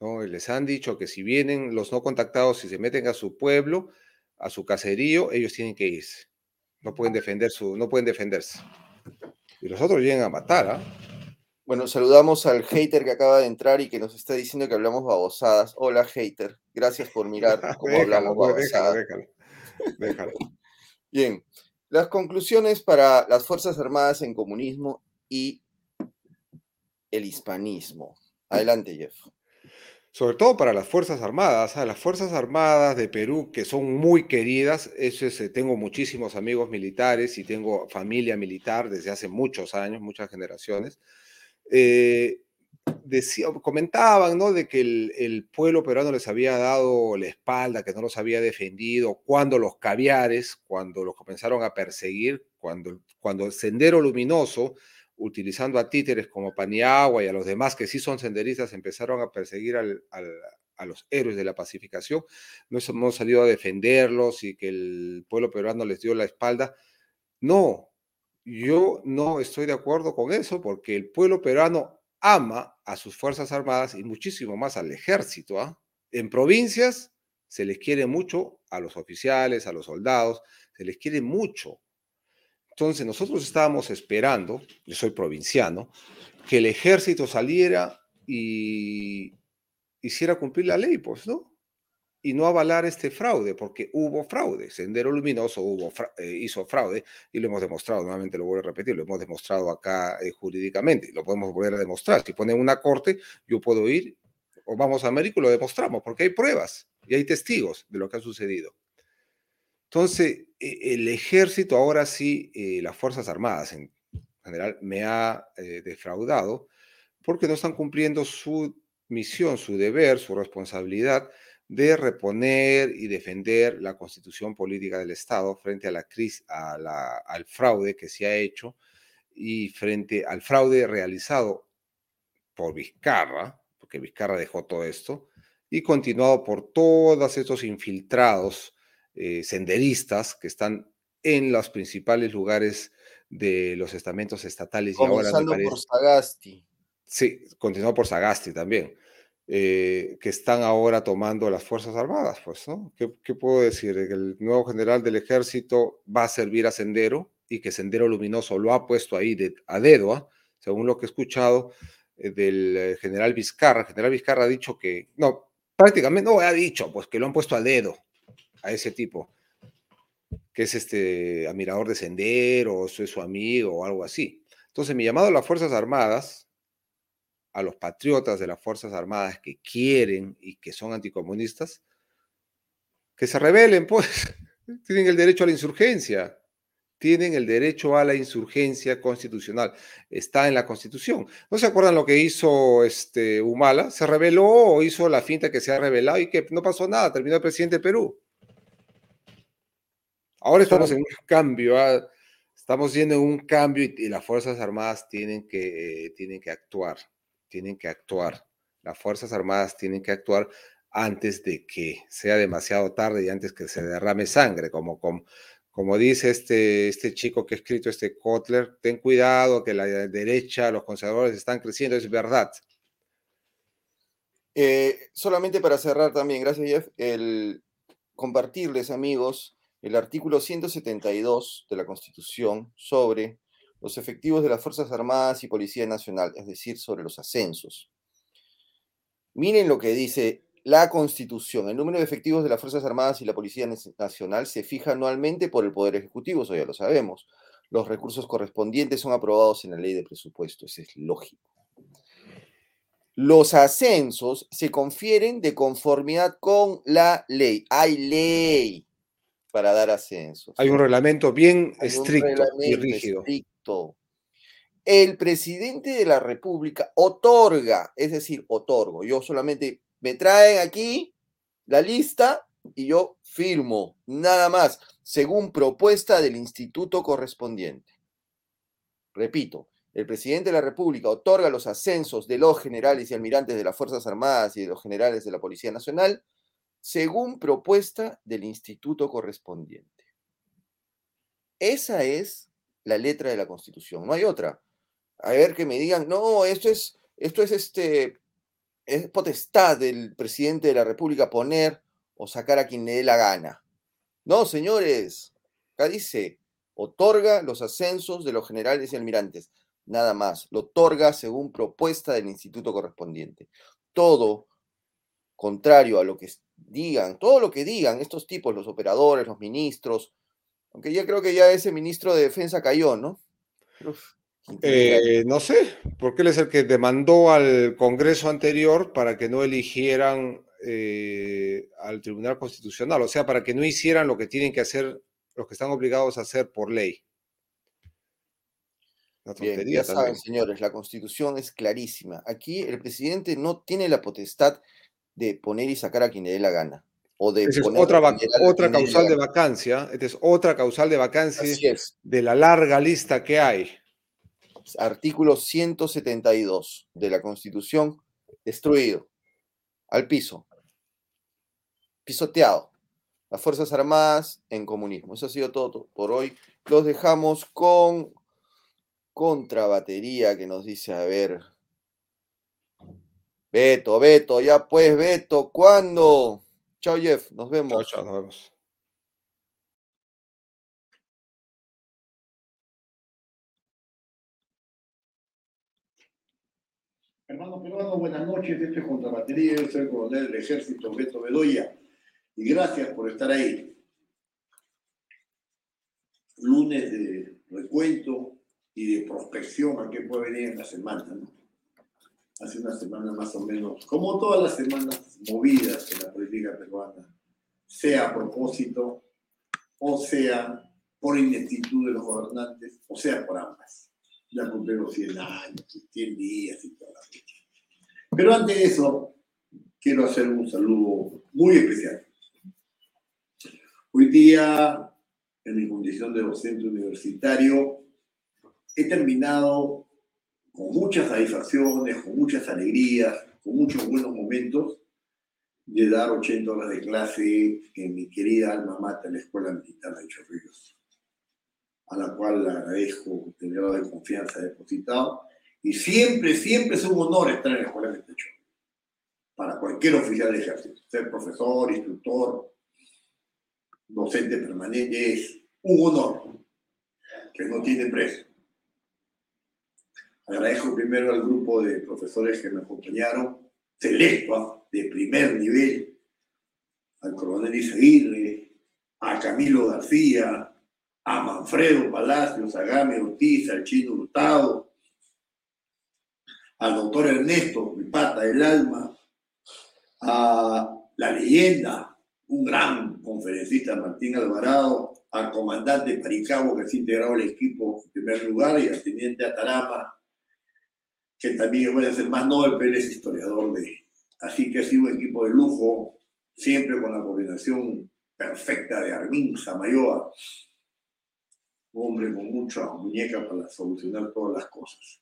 ¿no? Les han dicho que si vienen los no contactados y se meten a su pueblo, a su caserío, ellos tienen que irse. No pueden, defender su, no pueden defenderse. Y los otros vienen a matar. ¿ah? Bueno, saludamos al hater que acaba de entrar y que nos está diciendo que hablamos babosadas. Hola, hater. Gracias por mirar <laughs> cómo hablamos babosadas. Déjalo, déjalo. <laughs> Bien, las conclusiones para las Fuerzas Armadas en comunismo y el hispanismo. Adelante, Jeff. Sobre todo para las Fuerzas Armadas, las Fuerzas Armadas de Perú, que son muy queridas, eso es, eh, tengo muchísimos amigos militares y tengo familia militar desde hace muchos años, muchas generaciones. Eh, comentaban, ¿no? De que el, pueblo peruano les había dado la espalda, que no los había defendido, cuando los caviares, cuando los comenzaron a perseguir, cuando, cuando el Sendero Luminoso, utilizando a títeres como Paniagua y a los demás que sí son senderistas, empezaron a perseguir a los héroes de la pacificación, no hemos salido a defenderlos y que el pueblo peruano les dio la espalda. No, yo no estoy de acuerdo con eso porque el pueblo peruano ama a sus Fuerzas Armadas y muchísimo más al ejército. ¿ah? En provincias se les quiere mucho a los oficiales, a los soldados, se les quiere mucho. Entonces nosotros estábamos esperando, yo soy provinciano, que el ejército saliera y hiciera cumplir la ley, pues, ¿no? Y no avalar este fraude, porque hubo fraude. Sendero Luminoso hubo eh, hizo fraude y lo hemos demostrado, nuevamente lo voy a repetir, lo hemos demostrado acá eh, jurídicamente, lo podemos volver a demostrar. Si ponen una corte, yo puedo ir o vamos a América y lo demostramos, porque hay pruebas y hay testigos de lo que ha sucedido. Entonces, e, el ejército, ahora sí, eh, las Fuerzas Armadas en general, me ha defraudado porque no están cumpliendo su misión, su deber, su responsabilidad de reponer y defender la constitución política del Estado frente a la crisis, al fraude que se ha hecho y frente al fraude realizado por Vizcarra, porque Vizcarra dejó todo esto, y continuado por todos estos infiltrados eh, senderistas que están en los principales lugares de los estamentos estatales. Comenzando y ahora por Sagasti. Sí, continuado por Sagasti también. Eh, que están ahora tomando las Fuerzas Armadas, pues, ¿no? ¿Qué, puedo decir? El nuevo general del ejército va a servir a Sendero y que Sendero Luminoso lo ha puesto ahí a dedo, ¿ah? según lo que he escuchado eh, del eh, general Vizcarra. El general Vizcarra ha dicho que, no, prácticamente no ha dicho, pues que lo han puesto a dedo a ese tipo, que es este admirador de Sendero, o es su amigo o algo así. Entonces, mi llamado a las Fuerzas Armadas a los patriotas de las Fuerzas Armadas que quieren y que son anticomunistas, que se rebelen, pues, <laughs> tienen el derecho a la insurgencia, tienen el derecho a la insurgencia constitucional. Está en la Constitución. ¿No se acuerdan lo que hizo este Humala? Se reveló o hizo la finta que se ha revelado y que no pasó nada, terminó el presidente de Perú. Ahora estamos en un cambio, ¿ah? estamos yendo en un cambio y, las Fuerzas Armadas tienen que, eh, tienen que actuar, tienen que actuar. Las Fuerzas Armadas tienen que actuar antes de que sea demasiado tarde y antes que se derrame sangre, como, como, dice este, este chico que ha escrito este Kotler, ten cuidado que la derecha, los conservadores están creciendo, es verdad. Eh, solamente para cerrar también, gracias Jeff, el compartirles amigos el artículo 172 de la Constitución sobre los efectivos de las Fuerzas Armadas y Policía Nacional, es decir, sobre los ascensos. Miren lo que dice la Constitución, el número de efectivos de las Fuerzas Armadas y la Policía Nacional se fija anualmente por el Poder Ejecutivo, eso ya lo sabemos. Los recursos correspondientes son aprobados en la ley de presupuesto, eso es lógico. Los ascensos se confieren de conformidad con la ley. Hay ley para dar ascensos. Hay un reglamento bien estricto y rígido. Estricto. El presidente de la República otorga, es decir, otorgo. Yo solamente me traen aquí la lista y yo firmo, nada más, según propuesta del instituto correspondiente. Repito, el presidente de la República otorga los ascensos de los generales y almirantes de las Fuerzas Armadas y de los generales de la Policía Nacional según propuesta del instituto correspondiente. Esa es la letra de la Constitución, no hay otra. A ver que me digan, no, esto es, esto es este, es potestad del presidente de la República poner o sacar a quien le dé la gana. No, señores, acá dice, otorga los ascensos de los generales y almirantes. Nada más, lo otorga según propuesta del instituto correspondiente. Todo contrario a lo que digan, todo lo que digan estos tipos, los operadores, los ministros, aunque ya creo que ya ese ministro de defensa cayó, ¿no? Eh, no sé, porque él es el que demandó al Congreso anterior para que no eligieran eh, al Tribunal Constitucional, o sea, para que no hicieran lo que tienen que hacer, lo que están obligados a hacer por ley. Bien, ya saben, señores, la Constitución es clarísima. Aquí el presidente no tiene la potestad de poner y sacar a quien le dé la gana. O de es otra, otra causal de vacancia, esta es otra causal de vacancia de la larga lista que hay artículo 172 de la Constitución, destruido, al piso, pisoteado. Las Fuerzas Armadas en comunismo. Eso ha sido todo por hoy. Los dejamos con contrabatería que nos dice, a ver. Beto, Beto, ya pues, Beto, ¿cuándo? Chao, Jeff, nos vemos. Chao, chao, nos vemos. Hermano peruano, buenas noches. Este es Contrabatería. Yo soy el coronel del ejército Beto Bedoya. Y gracias por estar ahí. Lunes de recuento y de prospección a qué puede venir en la semana. ¿no? Hace una semana más o menos, como todas las semanas movidas en la política peruana, sea a propósito o sea por ineptitud de los gobernantes, o sea por ambas ya cumplí los 100 años, 100 días y toda la fecha. Pero antes de eso, quiero hacer un saludo muy especial. Hoy día, en mi condición de docente universitario, he terminado con muchas satisfacciones, con muchas alegrías, con muchos buenos momentos de dar 80 horas de clase en mi querida alma mater, la Escuela Militar de Chorrillos a la cual le agradezco el grado de confianza depositado. Y siempre, siempre es un honor estar en la escuela de techo. Para cualquier oficial de ejército. Ser profesor, instructor, docente permanente es un honor que no tiene precio. Agradezco primero al grupo de profesores que me acompañaron, selecto de primer nivel, al coronel Isaguirre, a Camilo García, a Manfredo Palacios, a Game Ortiz, al Chino Hurtado, al doctor Ernesto, mi pata del alma, a la leyenda, un gran conferencista Martín Alvarado, al comandante Paricabo, que se integrado al equipo en primer lugar, y al teniente Atarama, que también puede ser más Nobel, pero es historiador de. Así que ha sido un equipo de lujo, siempre con la coordinación perfecta de Armin Samayoa, un hombre con mucha muñeca para solucionar todas las cosas.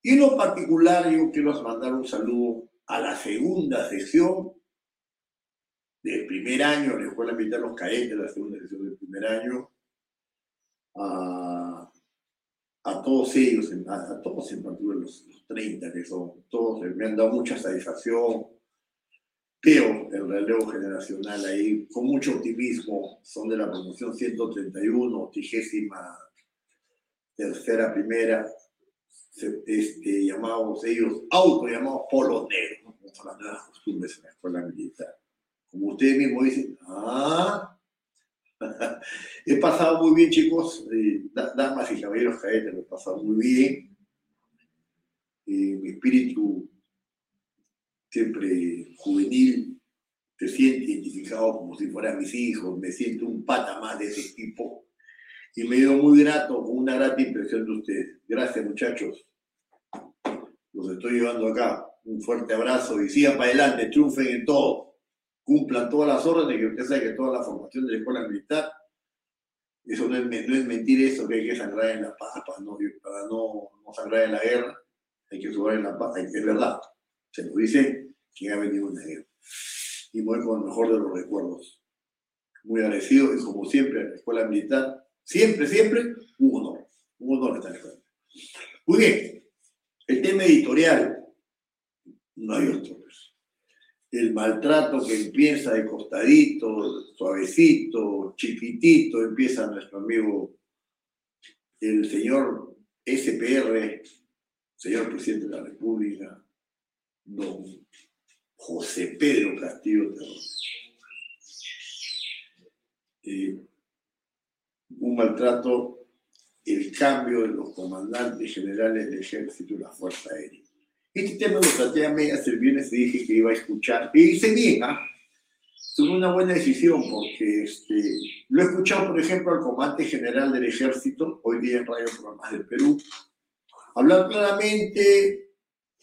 Y en lo particular, yo quiero mandar un saludo a la segunda sesión del primer año, la Escuela Militar Los Cadetes, la segunda sesión del primer año, a, todos ellos, a, todos en particular los, los 30 que son, todos me han dado mucha satisfacción, veo el relevo generacional ahí con mucho optimismo, son de la promoción 131, trigésima tercera, primera, este, llamados ellos, auto llamados polo negro, ¿no? las nuevas costumbres en la escuela militar. Como ustedes mismos dicen, ah, <laughs> he pasado muy bien chicos, damas y caballeros cadetes, lo he pasado muy bien. Mi espíritu siempre juvenil se siente identificado como si fueran mis hijos, me siento un pata más de ese tipo y me dio muy grato, con una grata impresión de ustedes. Gracias, muchachos. Los estoy llevando acá. Un fuerte abrazo y sigan para adelante, triunfen en todo. Cumplan todas las órdenes, que usted sabe que toda la formación de la escuela militar, eso no es, no es mentir eso, que hay que sangrar en la paz, para no, no sangrar en la guerra, hay que jugar en la paz, es verdad. Se lo dice quien ha venido en la guerra. Y voy con el mejor de los recuerdos. Muy agradecido y como siempre, en la escuela militar, Siempre, siempre, un honor. Un honor estar en Muy bien. El tema editorial. No hay otro. El maltrato que empieza de costadito, suavecito, chiquitito, empieza nuestro amigo, el señor SPR, señor presidente de la República, don José Pedro Castillo Terror. Eh, un maltrato, el cambio de los comandantes generales del ejército y la Fuerza Aérea. Este tema lo traté a medias el viernes y dije que iba a escuchar. Y hice bien, ¿ah? Tuve una buena decisión porque este, lo he escuchado, por ejemplo, al comandante general del ejército, hoy día en Radio Programas del Perú, hablar claramente,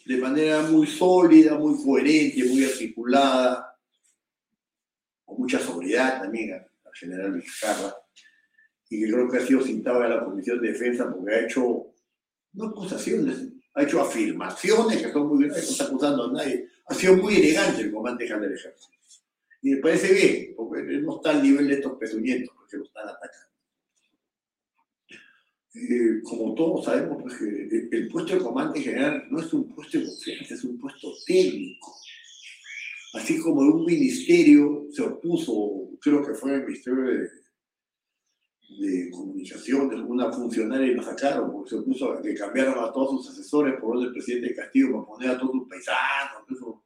de manera muy sólida, muy coherente, muy articulada, con mucha sobriedad también al general Vizcarra y que creo que ha sido citado a la Comisión de Defensa porque ha hecho, no acusaciones, ha hecho afirmaciones que son muy graves, no está acusando a nadie. Ha sido muy elegante el comandante general del ejército. Y me parece bien, porque no está al nivel de estos pezuñentos porque lo están atacando. Eh, como todos sabemos, pues, el, el, puesto de comandante general no es un puesto de confianza, es un puesto técnico. Así como un ministerio se opuso, creo que fue el Ministerio de de comunicación de alguna funcionaria y lo sacaron, porque se puso a que cambiaron a todos sus asesores por el presidente Castillo para poner a todos sus paisanos. Eso.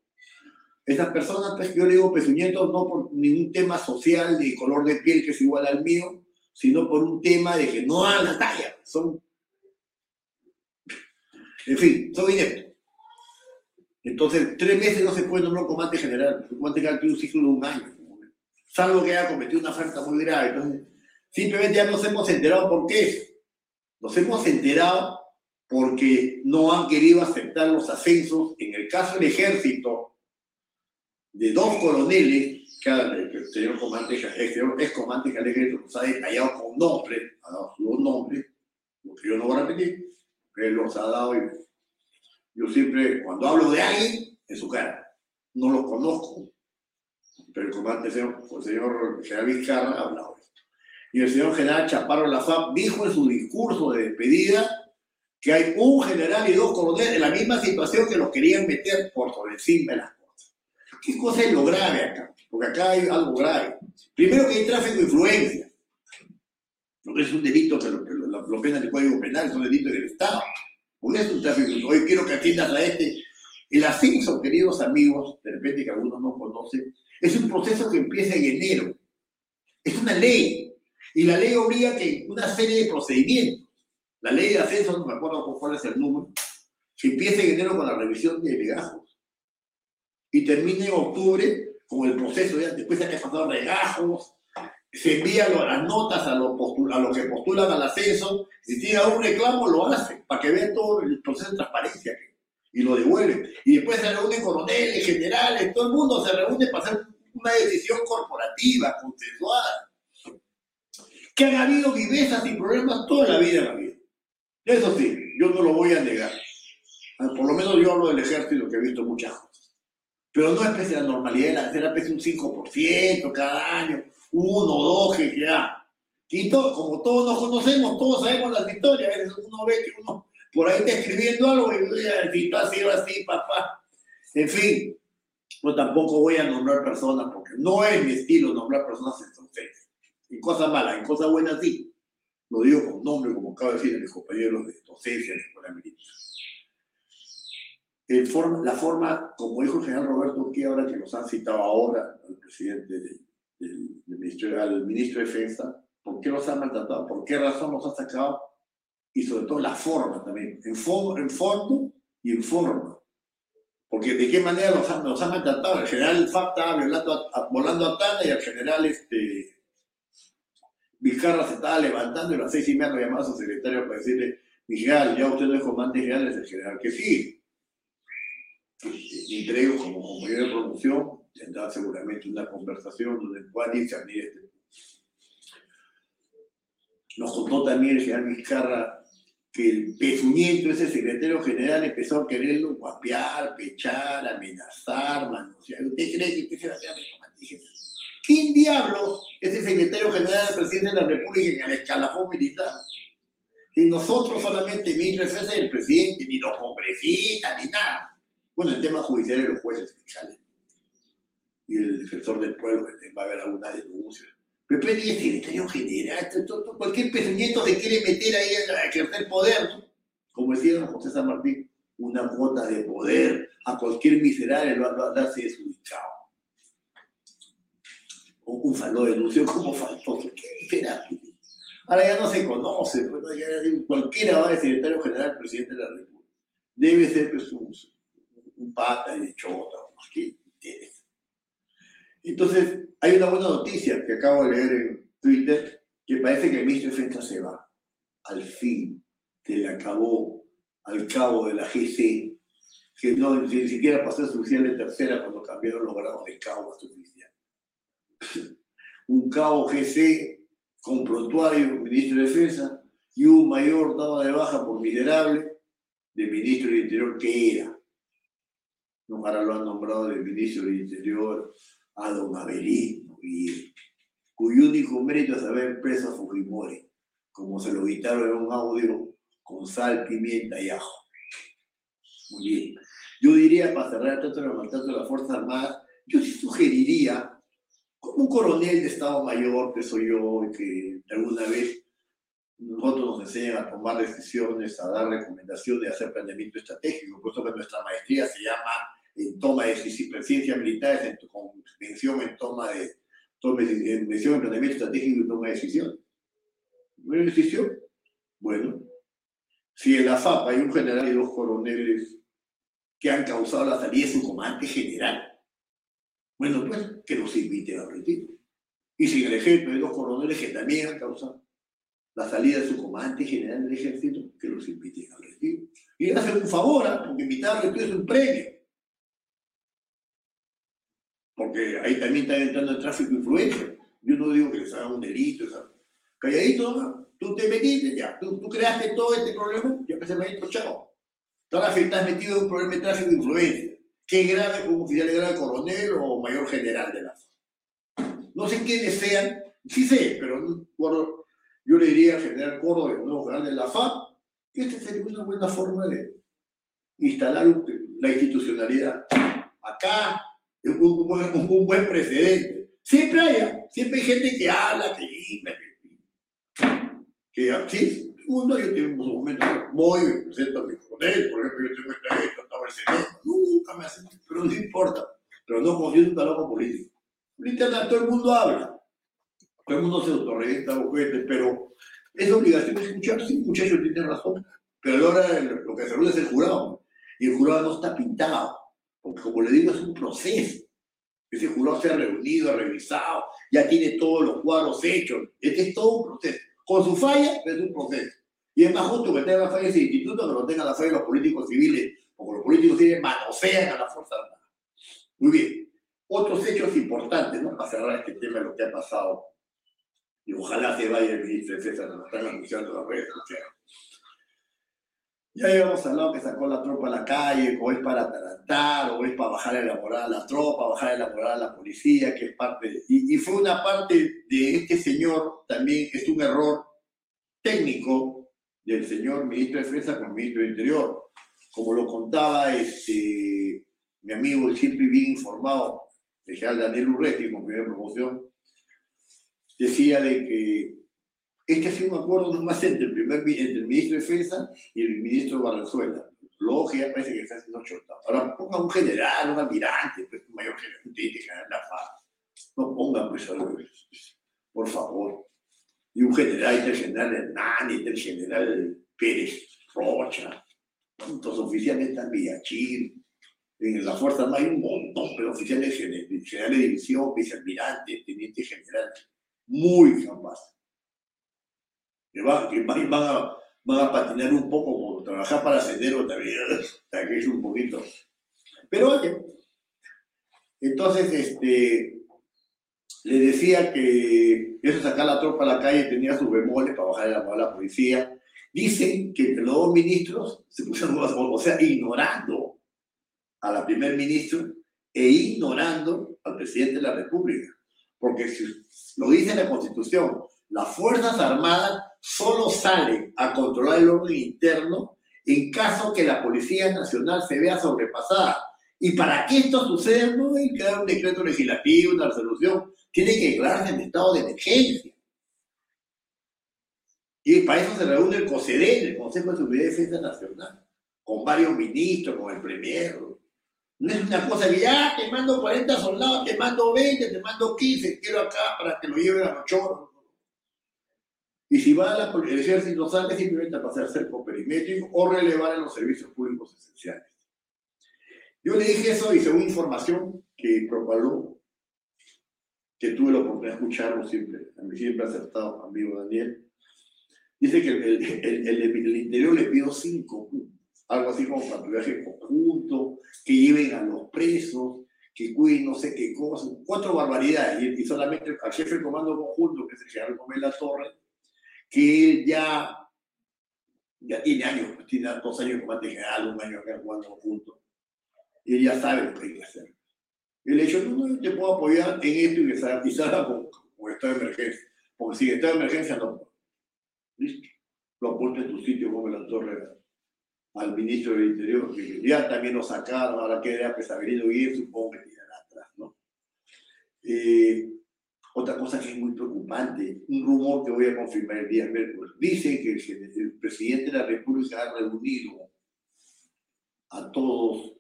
Estas personas, pues yo le digo pezuñentos no por ningún tema social de color de piel que es igual al mío, sino por un tema de que no dan la talla. Son. En fin, son ineptos. Entonces, tres meses no se puede nombrar comandante general. El comandante general tiene un ciclo de un año. Salvo que haya cometido una falta muy grave. Entonces, Simplemente ya nos hemos enterado por qué. Nos hemos enterado porque no han querido aceptar los ascensos, en el caso del ejército, de dos coroneles, que el señor comandante, el señor ex comandante ejército nos ha detallado con nombre, ha dado sus nombres, lo que yo no voy a repetir, él los ha dado y yo siempre, cuando hablo de alguien, en su cara, no lo conozco, pero el comandante, el señor, el señor general Vizcarra ha hablado y el señor general Chaparro Lafab dijo en su discurso de despedida que hay un general y dos coroneles en la misma situación que los querían meter por sobre encima de las cosas. ¿Qué cosa es lo grave acá? Porque acá hay algo grave. Primero que hay tráfico de influencia. Que es un delito que lo, que lo, lo pena el Código Penal, es un delito del Estado. Porque es un tráfico Hoy quiero que atiendas a este. El ascenso, queridos amigos, de repente que algunos no conocen, es un proceso que empieza en enero. Es una ley. Y la ley obliga que una serie de procedimientos, la ley de ascenso, no me acuerdo cuál es el número, que empiece en enero con la revisión de legajos y termine en octubre con el proceso, ya después de que ha pasado regajos, se envía lo- las notas a los, a los que postulan al ascenso, si tiene algún reclamo lo hace, para que vean todo el proceso de transparencia y lo devuelven. Y después se reúnen coroneles, generales, todo el mundo se reúne para hacer una decisión corporativa, consensuada. Que han habido vivezas y problemas toda la vida en la vida. Eso sí, yo no lo voy a negar. Ah, Por lo menos yo hablo del ejército que he visto muchas cosas. Pero no es la normalidad, era pese un 5% cada año, uno, dos, que ya. Y todo, como todos nos conocemos, todos sabemos las historias. Uno ve que uno por ahí está escribiendo algo y "Oye, si tú has sido así, papá. En fin, yo tampoco voy a nombrar personas porque no es mi estilo nombrar personas entonces. En cosas malas, en cosas buenas sí. Lo digo con nombre, como acaba de decir mis compañeros de docencia de la escuela militar. El la forma, como dijo el general Roberto que ahora que nos han citado ahora al presidente del, al ministro de Defensa, ¿por qué los han maltratado? ¿Por qué razón los han sacado? Y sobre todo la forma también, en, fo- en fondo y en forma. Porque de qué manera los han, los han maltratado. El general FAP estaba violando a- a- volando a Tana y el general este, Vizcarra se estaba levantando y a las seis y media lo llamaba a su secretario para decirle, mi general, ya usted no es comandante general, es el general que sí. Y entre ellos, como compañero de promoción, tendrá seguramente una conversación donde puedan discernir este Nos contó también el general Vizcarra que el pezuñento, ese secretario general, empezó a quererlo guapear, pechar, amenazar, manosear. ¿Usted cree que usted se a de comandante general? ¿Quién diablo es el secretario general del presidente de la República en el escalafón militar? Y nosotros solamente, mi defensa del presidente, ni los congresistas, ni nada. Bueno, el tema judicial de los jueces fiscales y el defensor del pueblo, va a haber alguna denuncia. Pero es secretario general, cualquier pezuñento se quiere meter ahí a ejercer poder. Como decía José San Martín, una cuota de poder a cualquier miserable lo va a darse desubicado. Un, un faló denunció como faltoso. ¿Qué miserable? Ahora ya no se conoce, pues. Ya cualquiera va de secretario general, presidente de la República. Debe ser pues, un, un pata de chota. ¿qué interesa? Entonces, hay una buena noticia que acabo de leer en Twitter, que parece que el ministro de Defensa se va. Al fin, se le acabó al cabo de la GC, que no, ni siquiera pasó a su oficial de tercera cuando cambiaron los grados de cabo a su oficial. Un cabo GC con prontuario, ministro de Defensa, y un mayor dado de baja por miserable del ministro del Interior que era. No, ahora lo han nombrado del ministro del Interior a don Avelino, y, cuyo único mérito es haber preso a Fujimori, como se lo quitaron en un audio con sal, pimienta y ajo. Muy bien. Yo diría, para cerrar tanto el maltrato de las Fuerzas Armadas, yo sí sugeriría, un coronel de Estado Mayor que soy yo, que alguna vez nosotros nos enseñan a tomar decisiones, a dar recomendaciones, a hacer planeamiento estratégico, por eso que nuestra maestría se llama en toma de decisiones, ciencias militares, en convención en toma de, en planeamiento estratégico y toma de decisiones. ¿Buena decisión? Bueno, si en la FAP hay un general y dos coroneles que han causado la salida de su comandante general, bueno, pues que los inviten al retiro. Y si en el ejército hay dos coroneles que también han causado la salida de su comandante general del ejército, que los inviten al retiro. Y le hacen un favor, ¿ah? porque invitar es un premio. Porque ahí también está entrando el tráfico de influencia. Yo no digo que les haga un delito, ¿sabes? calladito, ¿no? tú te metiste, ya, tú, tú creaste todo este problema, ya empecé a chao. Ahora estás metido en un problema de tráfico de influencia. ¿Qué grave como oficial de grado coronel o mayor general de la No sé quiénes sean, sí sé, pero no, bueno, yo le diría al general Córdoba, el nuevo general de la FAP, que esta sería una buena forma de instalar la institucionalidad. Acá es un, buen, precedente. Siempre hay, siempre hay gente que habla, que dice, que así, uno yo tengo unos momentos, voy, me presento a mi coronel, por ejemplo, yo tengo esta esto, estaba el Senado, nunca me hacen, pero no importa, pero no en un talón político. Ahorita todo el mundo habla, todo el mundo se autorrevienta juguetes, pero es obligación escuchar, sí, muchachos tienen razón, pero ahora lo que se es el jurado, y el jurado no está pintado, porque como le digo, es un proceso, Ese jurado se ha reunido, ha revisado, ya tiene todos los cuadros hechos. Este es todo un proceso. Con su falla, es un proceso. Y es más justo que tenga la falla ese instituto que no tenga la falla los políticos civiles, porque los políticos civiles manosean a la Fuerza Armada. Muy bien. Otros hechos importantes, ¿no? Para cerrar este tema de lo que ha pasado. Y ojalá se vaya el ministro de César, nos están anunciando las redes sociales. Ya habíamos hablado que sacó la tropa a la calle, o es para atarantar, o es para bajar la moral a la tropa, bajar la moral a la policía, que es parte. Y, y fue una parte de este señor, también es un error técnico del señor ministro de Defensa con el ministro de Interior. Como lo contaba este, mi amigo, siempre bien informado, el general Daniel Urresti, con primera promoción, decía de que este ha sido un acuerdo nomás entre el, primer, entre el ministro de Defensa y el ministro Barranzuela. Ya parece que está haciendo chota. Ahora ponga un general, un almirante, pues, un mayor general, general la. No ponga pues, por favor. Y un general, el general Hernán, el general Pérez Rocha. ¿Cuántos oficiales están Villachir? En la Fuerza no hay un montón, pero oficiales generales de división, vicealmirantes, teniente general, muy capaces que, van, que van, a, patinar un poco, como trabajar para Sendero <laughs> también, que es un poquito. Pero oye, entonces este, le decía que eso sacar la tropa a la calle tenía sus bemoles para bajar a la policía. Dicen que entre los dos ministros se pusieron, o sea, ignorando a la primer ministro e ignorando al presidente de la República. Porque si lo dice la Constitución, las Fuerzas Armadas solo salen a controlar el orden interno en caso que la Policía Nacional se vea sobrepasada. Y para que esto suceda, no hay que dar un decreto legislativo, una resolución, tiene que declararse en estado de emergencia. Y para eso se reúne el COSEDEN, el Consejo de Seguridad y Defensa Nacional, con varios ministros, con el Premier. No es una cosa que ya te mando 40 soldados, te mando 20, te mando 15, quiero acá para que lo lleven a los. Y si va a la, el ejército, sale simplemente a pasar cerco perimétrico o relevar en los servicios públicos esenciales. Yo le dije eso y según información que propaló, que tuve la oportunidad de escucharlo siempre, a mí siempre acertado, amigo Daniel, dice que el, el, el, interior le pidió cinco algo así como patrullaje conjunto, que lleven a los presos, que cuiden no sé qué cosas, cuatro barbaridades, y, solamente al jefe del comando conjunto, que es el general Gómez La Torre, que él ya, ya tiene años, tiene dos años como antes general, un año acá jugando juntos. Y él ya sabe lo que hay que hacer. Él le dicho, no, no, te puedo apoyar en esto y que y con, con estado de emergencia. Porque si está de emergencia, no. Listo. Lo aporte en tu sitio como la torre al ministro del Interior, ya también lo sacaron, ahora queda Pesaverino y supongo que tirará atrás, ¿no? Eh, otra cosa que es muy preocupante, un rumor que voy a confirmar el día miércoles, dice que el, presidente de la República ha reunido a todos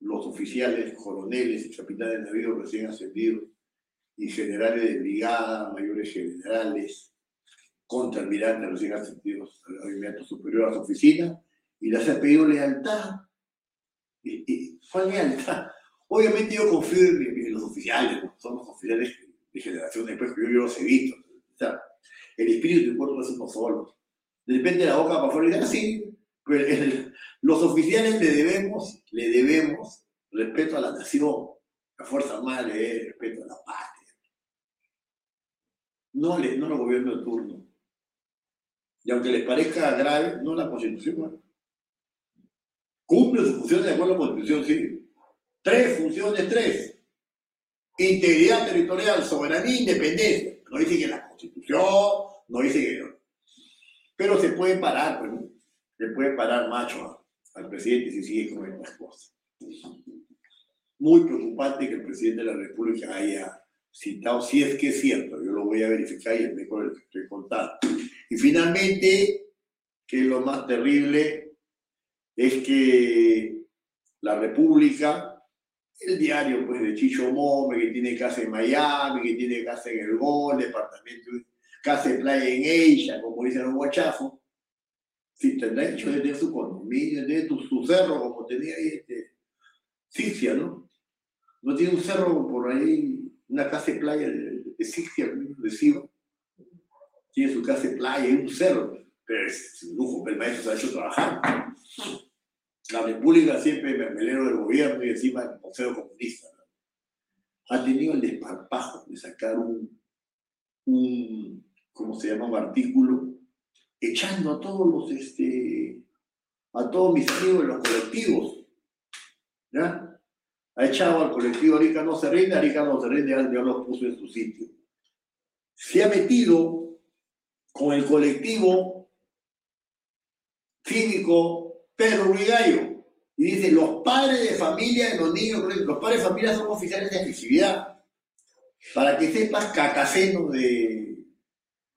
los oficiales, coroneles y capitanes de navío recién ascendidos y generales de brigada, mayores generales, contraalmirantes recién ascendidos al movimiento superior a su oficina y les ha pedido lealtad. ¿Y, ¿Cuál lealtad? Obviamente yo confío en, los oficiales, son los oficiales de generación después que yo, los he visto. O sea, el espíritu y el cuerpo es uno solo. De la boca para afuera y dice, ah, sí, los oficiales le debemos, le debemos respeto a la nación, la Fuerza Armada le debe respeto a la patria. No, le, no los gobiernos de turno. Y aunque les parezca grave, no la Constitución. Cumple sus funciones de acuerdo a la Constitución, sí. Tres funciones, tres integridad territorial, soberanía, independencia. No dice que la Constitución, no dice que... Pero se puede parar, pues, se puede parar macho al presidente si sigue con estas cosas. Muy preocupante que el presidente de la República haya citado, si es que es cierto, yo lo voy a verificar y es mejor que estoy contando. Y finalmente, que lo más terrible, es que la República el diario pues, de Chicho Mome, que tiene casa en Miami, que tiene casa en El Gol, departamento, casa de playa en ella, como dicen los guachafos, si tendrá hecho de su condominio, de su, su cerro, como tenía ahí este, Cicia, ¿no? ¿No tiene un cerro por ahí, una casa de playa de, de Sigia, de? Tiene su casa de playa y un cerro, pero es un lujo, el maestro se ha hecho trabajar. La República siempre mermelero del gobierno y encima el museo comunista. ¿no? Ha tenido el desparpajo de sacar un, un, ¿cómo se llama? Un artículo echando a todos los, este, a todos mis amigos de los colectivos. ¿Ya? Ha echado al colectivo Arica no se rinde, Arica no se rinde, ya los puso en su sitio. Se ha metido con el colectivo cívico Pedro Rigallo y dice, los padres de familia de los niños, los padres de familia son oficiales de actividad. Para que sepas, cacaceno de,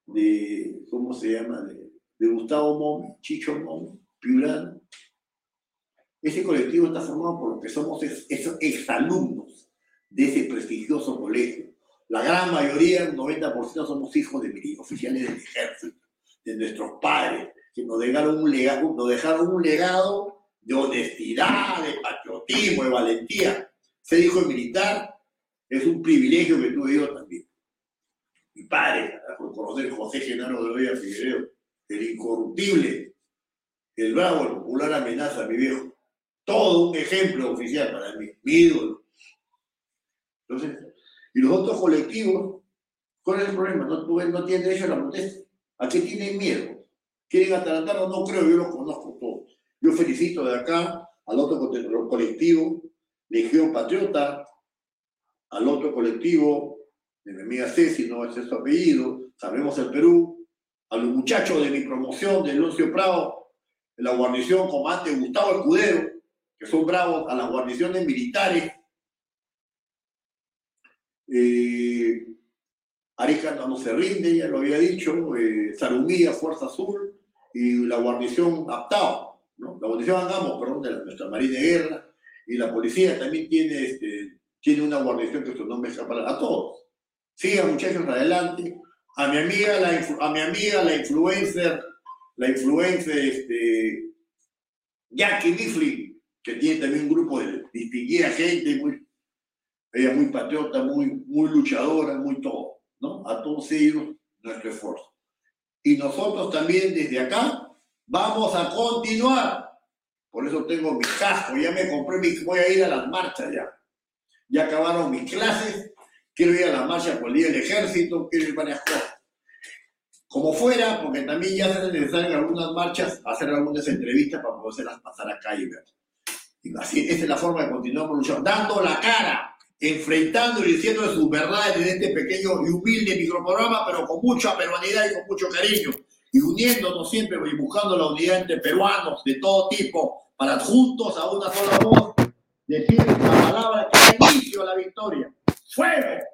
de ¿cómo se llama? De, de Gustavo Momi, Chicho Momi, Piurano. Ese colectivo está formado por los que somos esos exalumnos de ese prestigioso colegio. La gran mayoría, el 90%, somos hijos de oficiales del ejército, de nuestros padres, que nos dejaron un legado, nos dejaron un legado de honestidad, de patriotismo, de valentía. Ser hijo de militar es un privilegio que tuve yo también. Mi padre, el coronel José Genaro de Loya Figueroa, el incorruptible, el bravo, el popular amenaza a mi viejo. Todo un ejemplo oficial para mí, mi ídolo. Entonces, y los otros colectivos, ¿cuál es el problema? No, no tienen derecho a la protesta. ¿A qué tienen miedo? ¿Quieren atarantarnos? No creo, yo los conozco todos. Yo felicito de acá al otro colectivo, Legión Patriota, al otro colectivo de mi amiga Ceci, no es su apellido, Sabemos el Perú, a los muchachos de mi promoción de Lucio Prado, la guarnición comandante Gustavo Escudero, que son bravos, a las guarniciones militares. Eh, no se rinde, ya lo había dicho, eh, Sarumía, Fuerza Azul, y la guarnición Aptao, la guarnición Angamos, perdón, de nuestra Marina de Guerra, y la policía también tiene, este, tiene una guarnición que su nombre escapa a todos. Sigan muchachos adelante. A mi amiga, la, a mi amiga, la influencer, la influencer, este, Jackie Mifflin, que tiene también un grupo de distinguida gente, muy, ella muy patriota, muy, muy luchadora, muy todo, ¿no? A todos ellos, nuestro esfuerzo. Y nosotros también desde acá vamos a continuar. Por eso tengo mi casco, ya me compré mi, voy a ir a las marchas ya. Ya acabaron mis clases, quiero ir a las marchas por el día del ejército, quiero ir a varias cosas. Como fuera, porque también ya se necesarias algunas marchas, hacer algunas entrevistas para poderlas pasar y ver. Y así, esa es la forma de continuar luchando, dando la cara, enfrentando y diciendo sus verdades en este pequeño y humilde microprograma, pero con mucha peruanidad y con mucho cariño. Y uniéndonos siempre y buscando la unidad entre peruanos de todo tipo, para juntos a una sola voz decir la palabra que da inicio a la victoria. ¡Fuego!